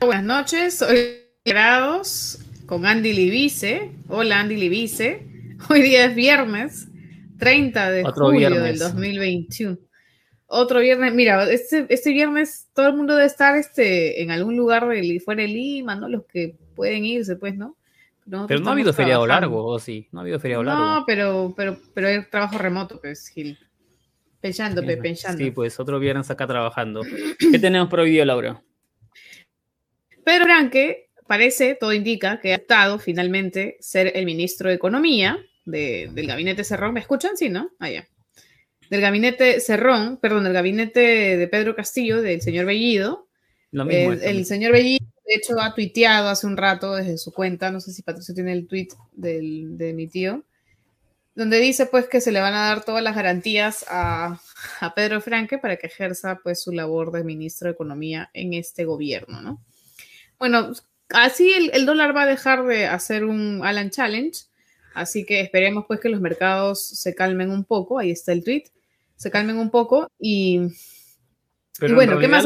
Buenas noches, hoy grados con Andy Libice. Hola Andy Libice. Hoy día es viernes, 30 de julio del 2021. Otro viernes, mira, este, este, viernes todo el mundo debe estar este, en algún lugar de, fuera de Lima, ¿no? Los que pueden irse, pues, ¿no? pero no ha habido feriado largo, ¿o sí? No ha habido feriado largo. No, pero, pero, pero hay trabajo remoto, pues, Gil. Pensando, pensando. Sí, pues otro viernes acá trabajando. ¿Qué tenemos por hoy Laura? Pedro Franque parece, todo indica, que ha optado finalmente ser el ministro de Economía del gabinete Cerrón. ¿Me escuchan? Sí, ¿no? Ah, ya. Del gabinete Cerrón, perdón, del gabinete de Pedro Castillo, del señor Bellido. Lo mismo, el señor Bellido, de hecho, ha tuiteado hace un rato desde su cuenta, no sé si Patricio tiene el tweet de mi tío, donde dice pues que se le van a dar todas las garantías a, a Pedro Franque para que ejerza pues su labor de ministro de Economía en este gobierno, ¿no? Bueno, así el, dólar va a dejar de hacer un Alan Challenge, así que esperemos pues que los mercados se calmen un poco, ahí está el tweet, se calmen un poco y... Pero bueno, ¿qué más?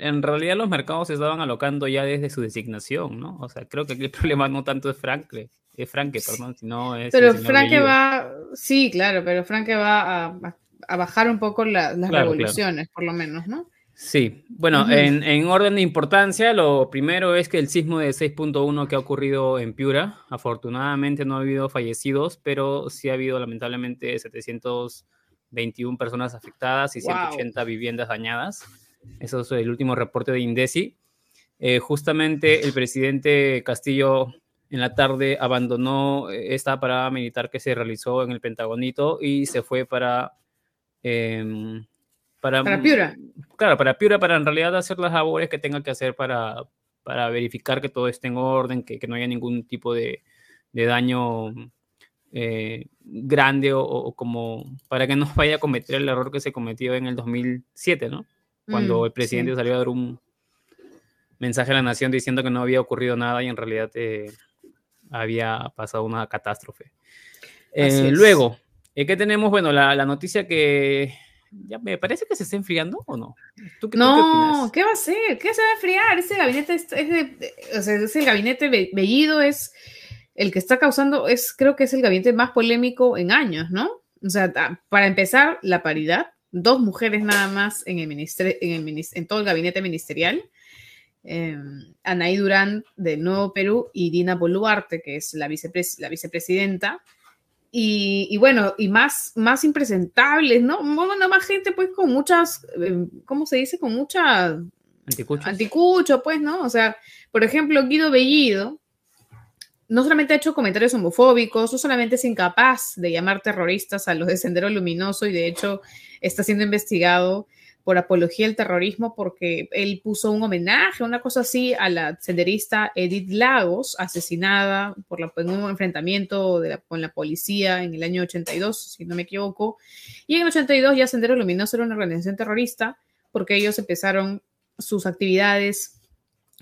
en realidad los mercados se estaban alocando ya desde su designación, ¿no? O sea, creo que aquí el problema no tanto es Franke, es Franke, perdón, sino es... Pero Franke va, sí, claro, pero Franke va a, bajar un poco las revoluciones, por lo menos, ¿no? Sí, bueno, en, orden de importancia, lo primero es que el sismo de 6.1 que ha ocurrido en Piura, afortunadamente no ha habido fallecidos, pero sí ha habido lamentablemente 721 personas afectadas y 180 viviendas dañadas. Eso es el último reporte de Indesi. Eh, justamente el presidente Castillo en la tarde abandonó esta parada militar que se realizó en el Pentagonito y se fue para... Em, para, Piura. Claro, para Piura, para en realidad hacer las labores que tenga que hacer para, para verificar que todo esté en orden, que, que no haya ningún tipo de, de daño eh, grande o, como para que no vaya a cometer el error que se cometió en el 2007, ¿no? Cuando mm, el presidente salió a dar un mensaje a la nación diciendo que no había ocurrido nada y en realidad eh, había pasado una catástrofe. Eh, luego, ¿qué tenemos? Bueno, la, la noticia que ya me parece que se está enfriando o no. no, qué, va a ser? ¿Qué se va a enfriar? Ese gabinete es, o sea, ese gabinete Bellido es el que está causando, es, creo que es el gabinete más polémico en años, ¿no? O sea, para empezar, la paridad, dos mujeres nada más en, el en, el, en todo el gabinete ministerial. Eh, Anaí Durán del Nuevo Perú y Dina Boluarte, que es la, vicepres la vicepresidenta y, bueno, y más, más impresentables, ¿no? Bueno, más gente pues con muchas, eh, ¿cómo se dice? Con mucha... Anticucho. Anticucho, pues, ¿no? O sea, por ejemplo, Guido Bellido no solamente ha hecho comentarios homofóbicos, no solamente es incapaz de llamar terroristas a los de Sendero Luminoso y de hecho está siendo investigado por apología al terrorismo porque él puso un homenaje, una cosa así, a la senderista Edith Lagos, asesinada por la, en un enfrentamiento con la policía en el año 82, si no me equivoco. Y en el 82 ya Sendero Luminoso era una organización terrorista porque ellos empezaron sus actividades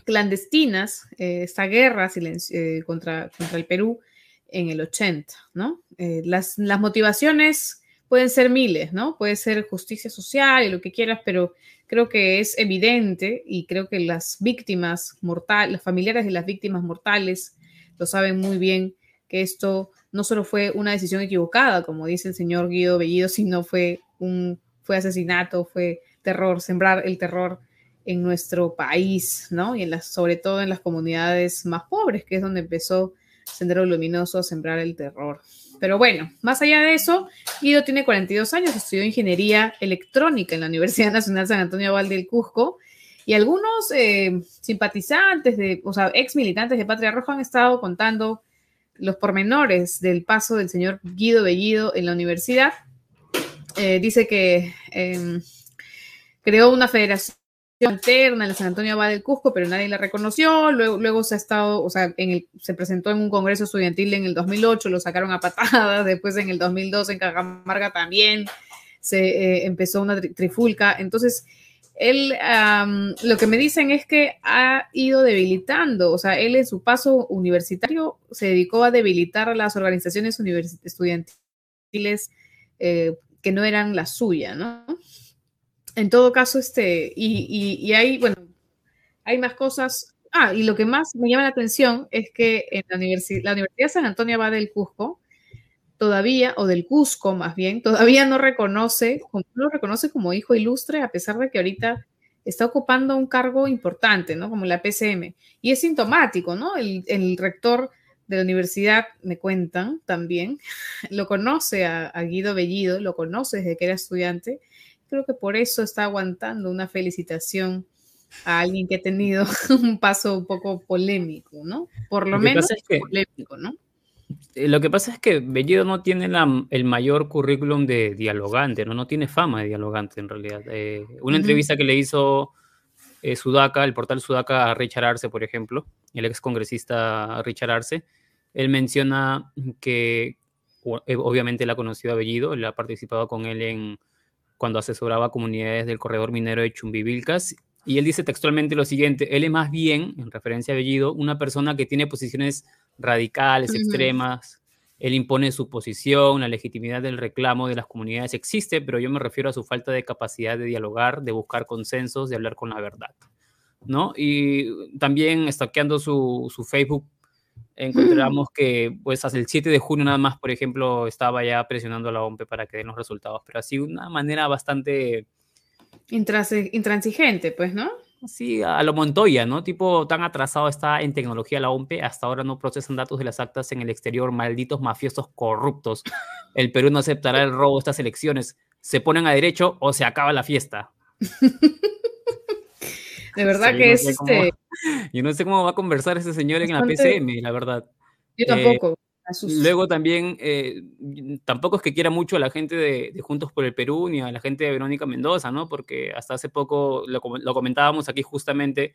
clandestinas, eh, esta guerra eh, contra, contra el Perú en el 80, ¿no? Eh, las, las motivaciones pueden ser miles, ¿no? Puede ser justicia social y lo que quieras, pero creo que es evidente y creo que las víctimas mortales, los familiares de las víctimas mortales lo saben muy bien que esto no solo fue una decisión equivocada, como dice el señor Guido Bellido, sino fue un fue asesinato, fue terror, sembrar el terror en nuestro país, ¿no? Y en las, sobre todo en las comunidades más pobres, que es donde empezó Sendero Luminoso a sembrar el terror. Pero bueno, más allá de eso, Guido tiene 42 años, estudió ingeniería electrónica en la Universidad Nacional San Antonio Val del Cusco y algunos eh, simpatizantes, de, o sea, ex militantes de Patria Roja han estado contando los pormenores del paso del señor Guido Bellido en la universidad. Eh, dice que em, creó una federación alterna en San Antonio Abad del Cusco, pero nadie la reconoció. Luego, luego se ha estado, o sea, en el, se presentó en un congreso estudiantil en el 2008, lo sacaron a patadas. Después, en el 2002, en Cajamarca también se eh, empezó una trifulca. Entonces, él, lo que me dicen es que ha ido debilitando, o sea, él en su paso universitario se dedicó a debilitar las organizaciones estudiantiles eh, que no eran la suya, ¿no? En todo caso, este, y, y, hay, bueno, hay más cosas. Ah, y lo que más me llama la atención es que en la, universidad, la Universidad San Antonio va del Cusco, todavía, o del Cusco más bien, todavía no reconoce, no lo reconoce como hijo ilustre, a pesar de que ahorita está ocupando un cargo importante, ¿no? Como la PCM. Y es sintomático, ¿no? El, el rector de la universidad, me cuentan también, lo conoce a, a, Guido Bellido, lo conoce desde que era estudiante. Creo que por eso está aguantando una felicitación a alguien que ha tenido un paso un poco polémico, ¿no? Por lo, menos polémico, ¿no? Eh, lo que pasa es que Bellido no tiene el mayor currículum de dialogante, ¿no? No tiene fama de dialogante en realidad. Eh, una entrevista que le hizo eh, Sudaca, el portal Sudaca a Richard Arce, por ejemplo, el ex congresista Richard Arce, él menciona que obviamente él ha conocido a Bellido, él ha participado con él en cuando asesoraba comunidades del corredor minero de Chumbivilcas y él dice textualmente lo siguiente, él es más bien, en referencia a Bellido, una persona que tiene posiciones radicales, extremas, él impone su posición, la legitimidad del reclamo de las comunidades existe, pero yo me refiero a su falta de capacidad de dialogar, de buscar consensos, de hablar con la verdad, ¿no? Y también, estoqueando su, su Facebook, encontramos que pues hasta el 7 de junio nada más, por ejemplo, estaba ya presionando a la OMP para que den los resultados, pero así de una manera bastante intransigente, pues, ¿no? Sí, a lo Montoya, ¿no? Tipo, tan atrasado está en tecnología la OMP, hasta ahora no procesan datos de las actas en el exterior, malditos mafiosos corruptos. El Perú no aceptará el robo de estas elecciones. Se ponen a derecho o se acaba la fiesta. De verdad que es este... Yo no sé cómo va a conversar ese señor en la PCM, la verdad. Yo tampoco. Eh, Luego también, eh, tampoco es que quiera mucho a la gente de, Juntos por el Perú ni a la gente de Verónica Mendoza, ¿no? Porque hasta hace poco lo, comentábamos aquí justamente,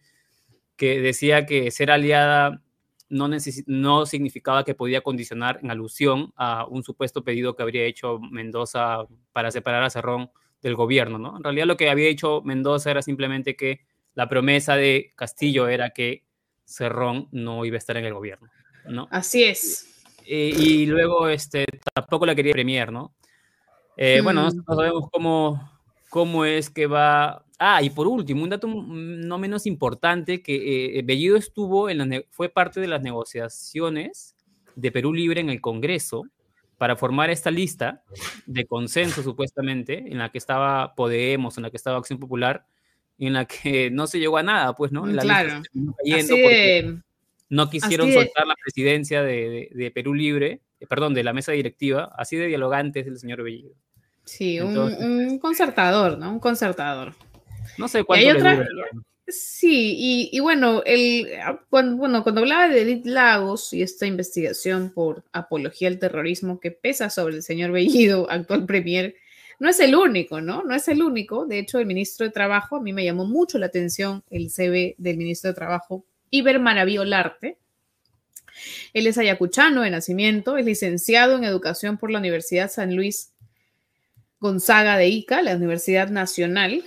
que decía que ser aliada no, no significaba que podía condicionar en alusión a un supuesto pedido que habría hecho Mendoza para separar a Cerrón del gobierno, ¿no? En realidad lo que había hecho Mendoza era simplemente que la promesa de Castillo era que Cerrón no iba a estar en el gobierno, ¿no? Así es. Eh, y luego este, tampoco la quería Premier, ¿no? Eh, bueno, mm. no sabemos cómo, cómo es que va. Ah, y por último, un dato no menos importante, que eh, Bellido estuvo en la fue parte de las negociaciones de Perú Libre en el Congreso para formar esta lista de consenso, supuestamente, en la que estaba Podemos, en la que estaba Acción Popular, en la que no se llegó a nada, pues, ¿no? La claro. Así no quisieron soltar la presidencia de, Perú Libre, eh, perdón, de la mesa directiva, así de dialogante es el señor Bellido. Sí, un, concertador, ¿no? Un concertador. No sé cuánto le Sí, y, bueno, el, cuando, bueno, cuando hablaba de Edith Lagos y esta investigación por apología al terrorismo que pesa sobre el señor Bellido, actual premier, no es el único, ¿no? No es el único. De hecho, el ministro de Trabajo, a mí me llamó mucho la atención el CV del ministro de Trabajo Iber Maraviolarte. Él es ayacuchano de nacimiento, es licenciado en educación por la Universidad San Luis Gonzaga de Ica, la Universidad Nacional.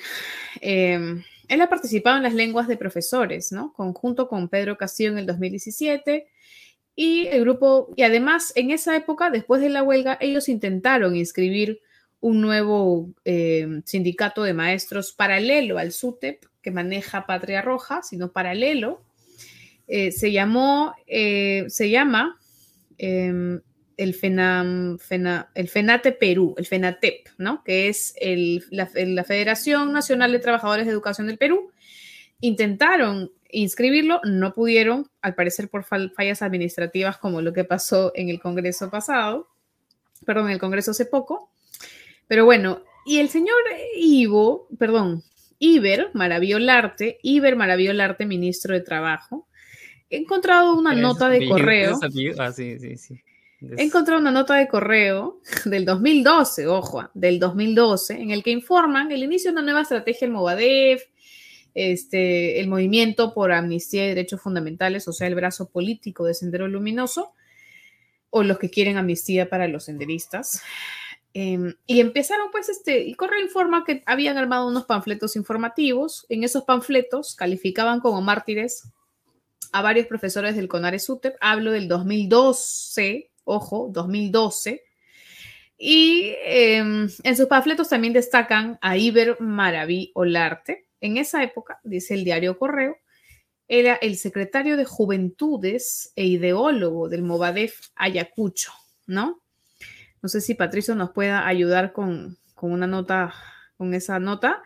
Em, él ha participado en las lenguas de profesores, ¿no? Conjunto con Pedro Castillo en el 2017. Y el grupo, y además en esa época, después de la huelga, ellos intentaron inscribir un nuevo em, sindicato de maestros paralelo al SUTEP que maneja Patria Roja, sino paralelo eh, se llamó, eh, se llama em, el, el FENATE Perú, el FENATEP, ¿no? Que es la, Federación Nacional de Trabajadores de Educación del Perú. Intentaron inscribirlo, no pudieron, al parecer por fallas administrativas como lo que pasó en el Congreso pasado, perdón, en el Congreso hace poco. Pero bueno, y el señor Ivo, perdón, Iber Maraviolarte, Iber Maraviolarte, ministro de Trabajo, he encontrado una nota de correo. Ah, sí, sí, sí. He encontrado una nota de correo del 2012, ojo, del 2012, en el que informan el inicio de una nueva estrategia del Movadef, este, el movimiento por amnistía y derechos fundamentales, o sea, el brazo político de Sendero Luminoso, o los que quieren amnistía para los senderistas. Em, y empezaron, pues, este, y Correo informa que habían armado unos panfletos informativos. En esos panfletos calificaban como mártires a varios profesores del CONARES UTEP. Hablo del 2012, ojo, 2012. Y em, en sus panfletos también destacan a Iber Maraví Olarte. En esa época, dice el diario Correo, era el secretario de Juventudes e ideólogo del Movadef Ayacucho, ¿no? No sé si Patricio nos pueda ayudar con, una nota, con esa nota.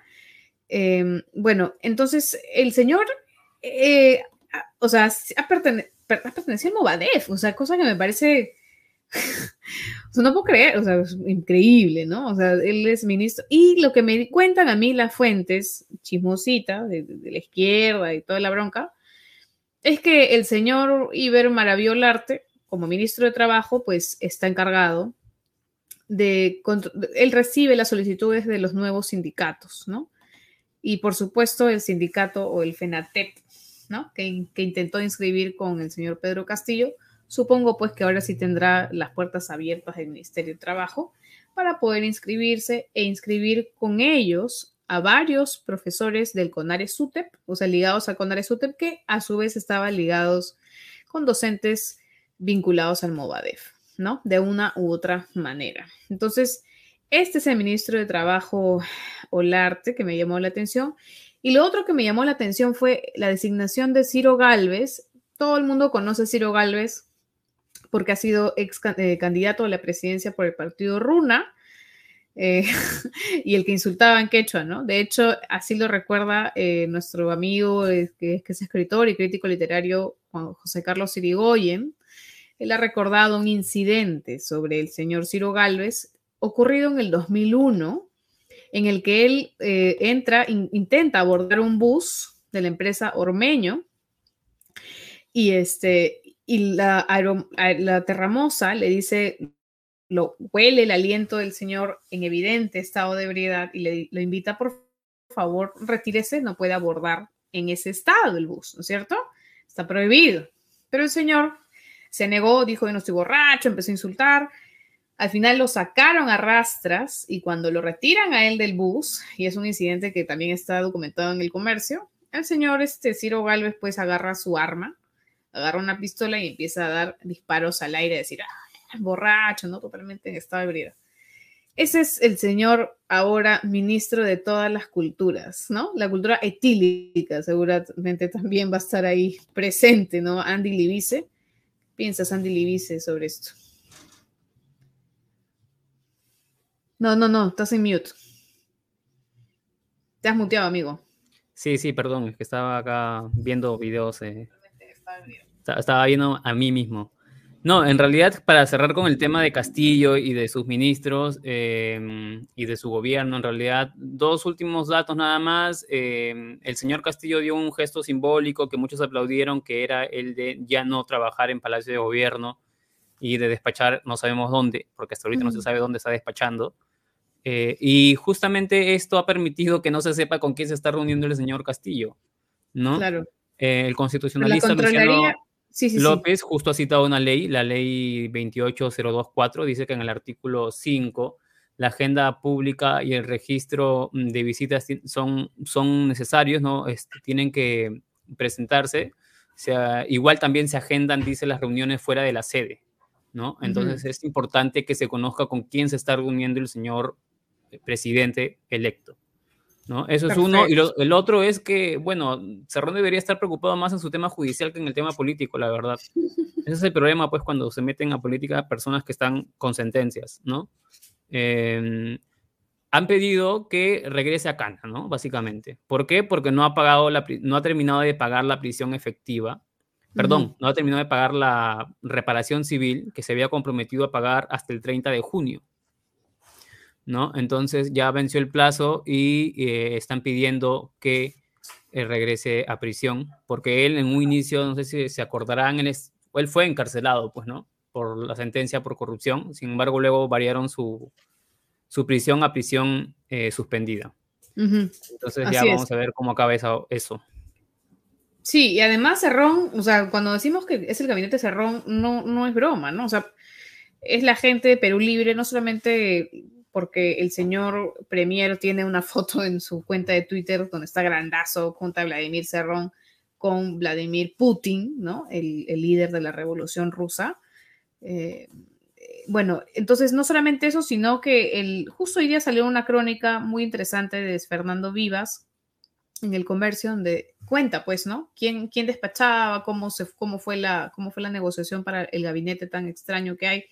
Em, bueno, entonces el señor, eh, o sea, ha, pertenecido al Movadef, o sea, cosa que me parece, no puedo creer, o sea, es increíble, ¿no? O sea, él es ministro. Y lo que me cuentan a mí las fuentes, chismosita, de, de la izquierda y toda la bronca, es que el señor Iber Maraviolarte, como ministro de Trabajo, pues está encargado de, él recibe las solicitudes de los nuevos sindicatos, ¿no? Y por supuesto el sindicato o el FENATEP, ¿no? Que, intentó inscribir con el señor Pedro Castillo, supongo pues que ahora sí tendrá las puertas abiertas del Ministerio de Trabajo para poder inscribirse e inscribir con ellos a varios profesores del CONARE SUTEP, o sea, ligados al CONARE SUTEP, que a su vez estaban ligados con docentes vinculados al MOVADEF. ¿No? De una u otra manera. Entonces, este es el ministro de Trabajo Olarte que me llamó la atención. Y lo otro que me llamó la atención fue la designación de Ciro Galvez. Todo el mundo conoce a Ciro Galvez porque ha sido ex eh, candidato a la presidencia por el partido Runa eh, y el que insultaba en quechua, ¿no? De hecho, así lo recuerda eh, nuestro amigo que, es escritor y crítico literario Juan José Carlos Sirigoyen, él ha recordado un incidente sobre el señor Ciro Galvez ocurrido en el 2001, en el que él eh, entra, intenta abordar un bus de la empresa Ormeño y, este, y la, la terramosa le dice, lo huele el aliento del señor en evidente estado de ebriedad y le lo invita, por favor, retírese, no puede abordar en ese estado el bus, ¿no es cierto? Está prohibido. Pero el señor se negó, dijo que no estoy borracho, empezó a insultar. Al final lo sacaron a rastras y cuando lo retiran a él del bus, y es un incidente que también está documentado en el comercio, el señor este, Ciro Galvez pues agarra su arma, agarra una pistola y empieza a dar disparos al aire, decir, ah, borracho, ¿no? Totalmente en estado de ebriedad. Ese es el señor ahora ministro de todas las culturas, ¿no? La cultura etílica seguramente también va a estar ahí presente, ¿no? Andy Libice piensa Sandy Libice sobre esto? No, no, no, estás en mute. Te has muteado, amigo. Sí, sí, perdón, es que estaba acá viendo videos. Eh. Estaba viendo a mí mismo. No, en realidad, para cerrar con el tema de Castillo y de sus ministros em, y de su gobierno, en realidad, dos últimos datos nada más. Em, el señor Castillo dio un gesto simbólico que muchos aplaudieron, que era el de ya no trabajar en Palacio de Gobierno y de despachar, no sabemos dónde, porque hasta ahorita no se sabe dónde está despachando. Eh, y justamente esto ha permitido que no se sepa con quién se está reuniendo el señor Castillo, ¿no? Claro. Eh, el constitucionalista Luciano, López justo ha citado una ley, la ley 28024, dice que en el artículo 5 la agenda pública y el registro mm, de visitas son, son necesarios, ¿no? Este, tienen que presentarse. O sea, igual también se agendan, dice, las reuniones fuera de la sede, ¿no? Entonces es importante que se conozca con quién se está reuniendo el señor eh, presidente electo. ¿No? Eso es uno. Y el otro es que, bueno, Cerrón debería estar preocupado más en su tema judicial que en el tema político, la verdad. Ese es el problema, pues, cuando se meten a política personas que están con sentencias, ¿no? Em, han pedido que regrese a Cana, ¿no? Básicamente. ¿Por qué? Porque no ha pagado la, no ha terminado de pagar la prisión efectiva. Perdón, no ha terminado de pagar la reparación civil que se había comprometido a pagar hasta el 30 de junio. ¿No? Entonces ya venció el plazo y eh, están pidiendo que eh, regrese a prisión, porque él en un inicio, no sé si se acordarán, él, él fue encarcelado, pues, ¿no? Por la sentencia por corrupción, sin embargo luego variaron su, su prisión a prisión eh, suspendida. Entonces ya vamos a ver cómo acaba eso. Sí, y además Cerrón, o sea, cuando decimos que es el gabinete Cerrón, no, no es broma, ¿no? O sea, es la gente de Perú Libre, no solamente porque el señor Premier tiene una foto en su cuenta de Twitter donde está grandazo junto a Vladimir Cerrón con Vladimir Putin, ¿no? El, líder de la revolución rusa. Eh, bueno, entonces no solamente eso, sino que el, justo hoy día salió una crónica muy interesante de Fernando Vivas en el comercio, donde cuenta, pues, ¿no? ¿Quién, quién despachaba, cómo, se, cómo, fue la, cómo fue la negociación para el gabinete tan extraño que hay.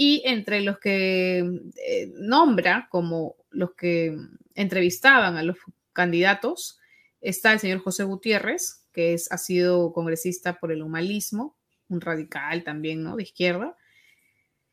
Y entre los que eh, nombra como los que entrevistaban a los candidatos, está el señor José Gutiérrez, que es, ha sido congresista por el humanismo, un radical también, ¿no? De izquierda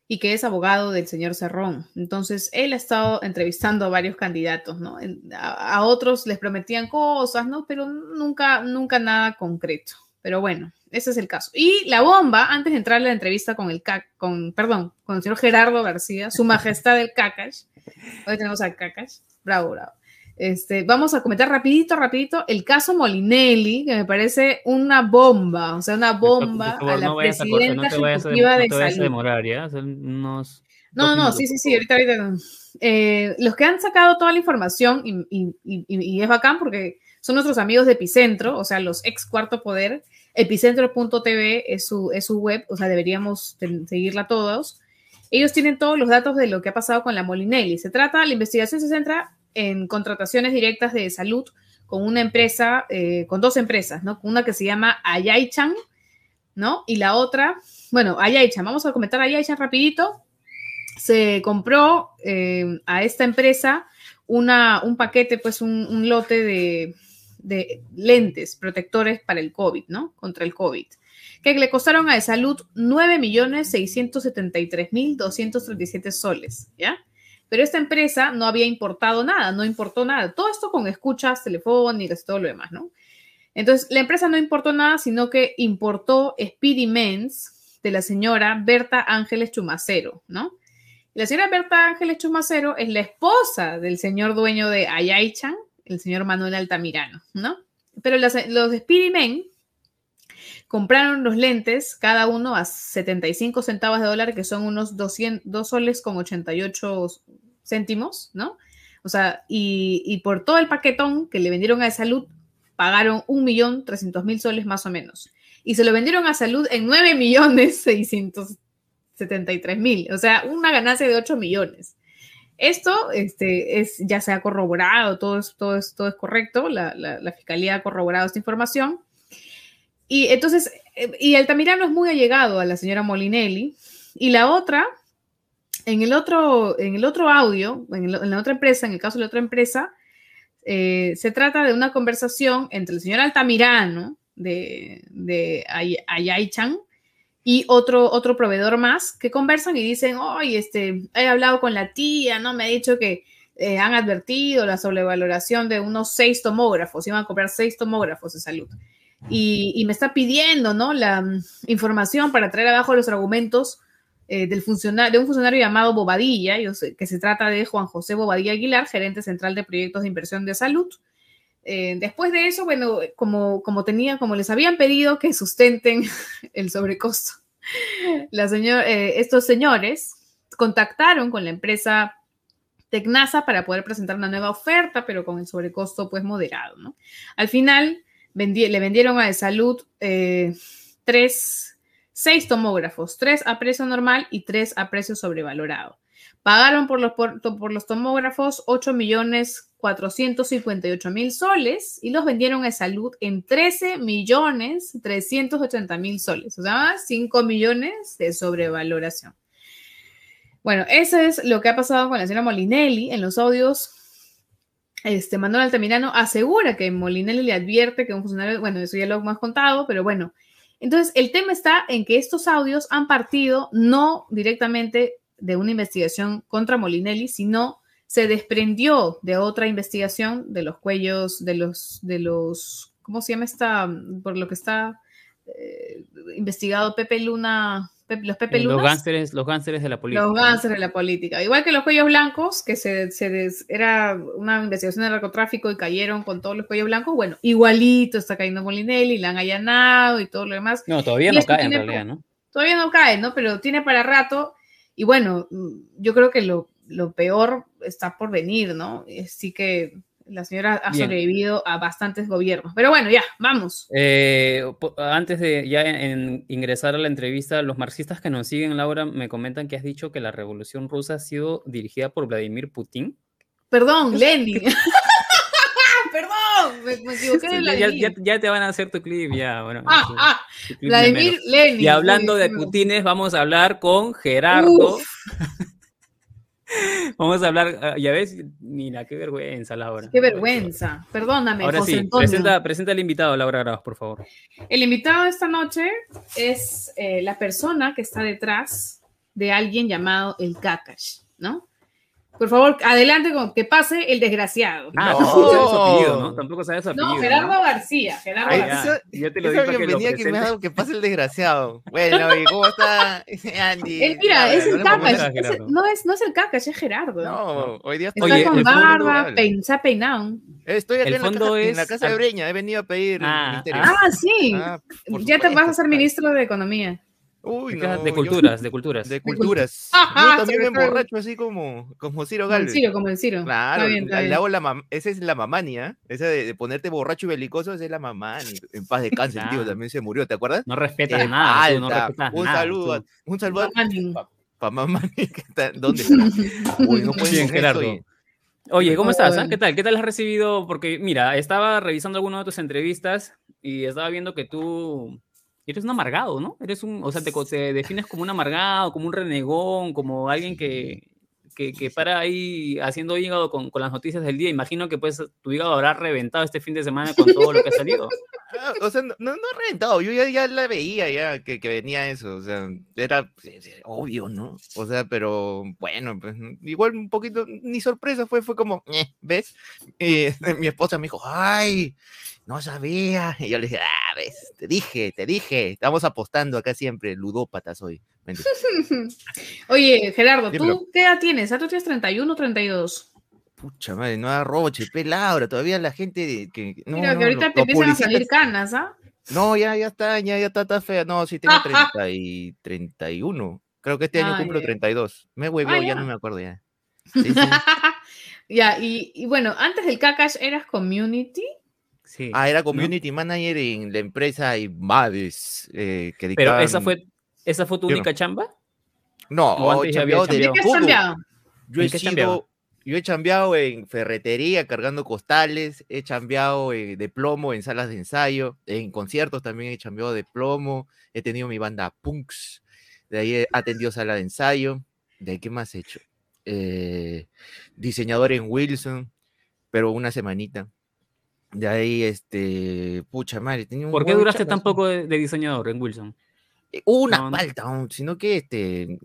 y que es abogado del señor Cerrón. Entonces, él ha estado entrevistando a varios candidatos, ¿no? A, otros les prometían cosas, ¿no? Pero nunca, nunca nada concreto. Pero bueno, ese es el caso. Y la bomba, antes de entrar a la entrevista con el con, perdón, con el señor Gerardo García, su majestad del Cacash. Hoy tenemos al Cacash. Bravo, bravo. Este, vamos a comentar rapidito, rapidito el caso Molinelli, que me parece una bomba, o sea, una bomba a la presidenta ejecutiva de salud. no, no, sí, sí, sí, ahorita, ahorita. Eh, los que han sacado toda la información, y, y, es bacán porque son nuestros amigos de Epicentro, o sea, los ex Cuarto Poder, epicentro.tv es su, es su web, o sea, deberíamos seguirla todos. Ellos tienen todos los datos de lo que ha pasado con la Molinelli. Se trata, la investigación se centra en contrataciones directas de salud con una empresa, eh, con dos empresas, ¿no? Una que se llama Ayaichan, ¿no? Y la otra, bueno, Ayaichan, vamos a comentar Ayaichan rapidito. Se compró eh, a esta empresa una, un paquete, pues un, lote de, de, lentes protectores para el COVID, ¿no? Contra el COVID, que le costaron a salud 9.673.237 soles, ¿ya? Pero esta empresa no había importado nada, no importó nada. Todo esto con escuchas telefónicas y todo lo demás, ¿no? Entonces, la empresa no importó nada, sino que importó Speedy Mens de la señora Berta Ángeles Chumacero, ¿no? La señora Berta Ángeles Chumacero es la esposa del señor dueño de Ayaichan, el señor Manuel Altamirano, ¿no? Pero los, los Men compraron los lentes, cada uno a 75 centavos de dólar, que son unos 200, soles con 88 céntimos, ¿no? O sea, y, por todo el paquetón que le vendieron a Salud, pagaron 1.300.000 soles más o menos. Y se lo vendieron a Salud en 9.673.000, o sea, una ganancia de 8 millones. Esto este, es, ya se ha corroborado, todo es, todo es, todo es correcto, la, la Fiscalía ha corroborado esta información. Y entonces, eh, y Altamirano es muy allegado a la señora Molinelli. Y la otra, en el otro, en el otro audio, en, la otra empresa, en el caso de la otra empresa, eh, se trata de una conversación entre el señor Altamirano de, de Ayaichan y otro, otro proveedor más que conversan y dicen, oye, este, he hablado con la tía, ¿no? Me ha dicho que eh, han advertido la sobrevaloración de unos seis tomógrafos, iban a comprar seis tomógrafos de salud y, me está pidiendo ¿no? la mm, información para traer abajo los argumentos eh, del funcionario, de un funcionario llamado Bobadilla, que se trata de Juan José Bobadilla Aguilar, gerente central de proyectos de inversión de salud. Eh, después de eso, bueno, como, como, tenía, como les habían pedido que sustenten el sobrecosto, eh, estos señores contactaron con la empresa Tecnasa para poder presentar una nueva oferta, pero con el sobrecosto pues moderado. Al final, le vendieron a de salud eh, tres, seis tomógrafos, tres a precio normal y tres a precio sobrevalorado. Pagaron por los, por, los tomógrafos 8 millones 458 mil soles y los vendieron a salud en 13 millones 380 mil soles, o sea, 5 millones de sobrevaloración. Bueno, eso es lo que ha pasado con la señora Molinelli en los audios este, Manuel Altamirano asegura que Molinelli le advierte que un funcionario, bueno, eso ya lo hemos contado, pero bueno. Entonces, el tema está en que estos audios han partido no directamente de una investigación contra Molinelli, sino se desprendió de otra investigación de los cuellos, de los, de los, ¿cómo se llama esta? Por lo que está eh, investigado Pepe Luna, los Pepe eh, Los gánsteres, los de la política. Los gánsteres de la política. Igual que los cuellos blancos, que se, se era una investigación de narcotráfico y cayeron con todos los cuellos blancos. Bueno, igualito está cayendo Molinelli, la han allanado y todo lo demás. No, todavía no cae en realidad, ¿no? Todavía no cae, ¿no? Pero tiene para rato. Y bueno, yo creo que lo, lo peor está por venir, ¿no? Así que la señora ha sobrevivido a bastantes gobiernos. Pero bueno, ya, vamos. Eh, antes de ya ingresar a la entrevista, los marxistas que nos siguen, Laura, me comentan que has dicho que la revolución rusa ha sido dirigida por Vladimir Putin. Perdón, Lenin. Perdón, me, equivoqué de ya, ya, te van a hacer tu clip, ya. Bueno, ah, ah, Vladimir Lenin. Y hablando de Putines, vamos a hablar con Gerardo. Vamos a hablar, ah, ya ves, mira, qué vergüenza, Laura. Qué vergüenza, perdóname. Ahora sí, presenta, presenta, al invitado, Laura Grados, por favor. El invitado de esta noche es eh, la persona que está detrás de alguien llamado el Kakash, ¿no? Por favor, adelante con que pase el desgraciado. Ah, no. tampoco sabes su apellido, ¿no? Tampoco sabes su apellido. No, Gerardo García. Gerardo García. Yo te lo digo que, lo que me ha dado que pase el desgraciado. Bueno, ¿y cómo está Andy? Él, mira, es el Kakash. No es, no es el Kakash, es Gerardo. No, hoy día está Oye, con barba, se ha peinado. Estoy aquí en la, casa, en la, casa, de Breña, he venido a pedir ah, ministerio. Ah, sí. Ah, ya te vas a ser ministro de Economía. Uy, no, de culturas, de culturas. De culturas. yo también me emborracho así como, como Ciro Galvez. Ciro, como el Ciro. Claro, la esa es la mamania, esa de, ponerte borracho y belicoso, esa es la mamani. En paz de cáncer, tío, también se murió, ¿te acuerdas? No respetas nada, no respetas un nada. Saludo, un saludo, para mamani. ¿Dónde está? Uy, no Bien, Gerardo. Oye, ¿cómo estás? Ah? ¿Qué tal? ¿Qué tal has recibido? Porque, mira, estaba revisando algunas de tus entrevistas y estaba viendo que tú eres un amargado, ¿no? Eres un, o sea, te, defines como un amargado, como un renegón, como alguien que, que, para ahí haciendo hígado con, con, las noticias del día. Imagino que pues tu hígado habrá reventado este fin de semana con todo lo que ha salido. Ah, o sea, no, no, ha reventado, yo ya, ya la veía ya que, que, venía eso, o sea, era obvio, ¿no? O sea, pero bueno, pues igual un poquito, ni sorpresa fue, fue como, eh, ¿ves? Y mi esposa me dijo, ay, no sabía. Y yo le dije, ah, ves, te dije, te dije, estamos apostando acá siempre, ludópatas hoy. Oye, Gerardo, ¿tú qué edad tienes? ¿A tú tienes 31 o 32? Pucha madre, no arroche, pelabra, todavía la gente que... No, Mira, que ahorita te empiezan a salir canas, ¿ah? No, ya, ya está, ya, ya está, está fea. No, sí tengo 30 y 31. Creo que este año cumplo 32. Me huevo, ah, ya. no me acuerdo ya. ya, y, y, bueno, antes del Kakash eras community. Ah, era community manager en la empresa Ibades. Eh, que Pero esa fue, esa fue tu única chamba? No, ¿O antes de Yo he sido, yo he chambeado en ferretería cargando costales, he chambeado eh, de plomo en salas de ensayo, en conciertos también he chambeado de plomo, he tenido mi banda Punks, de ahí he atendido sala de ensayo, de ahí qué más he hecho. Eh, diseñador en Wilson, pero una semanita. De ahí, este, pucha madre, tenía un ¿Por qué duraste tan poco de, diseñador en Wilson? Eh, una falta, sino que este,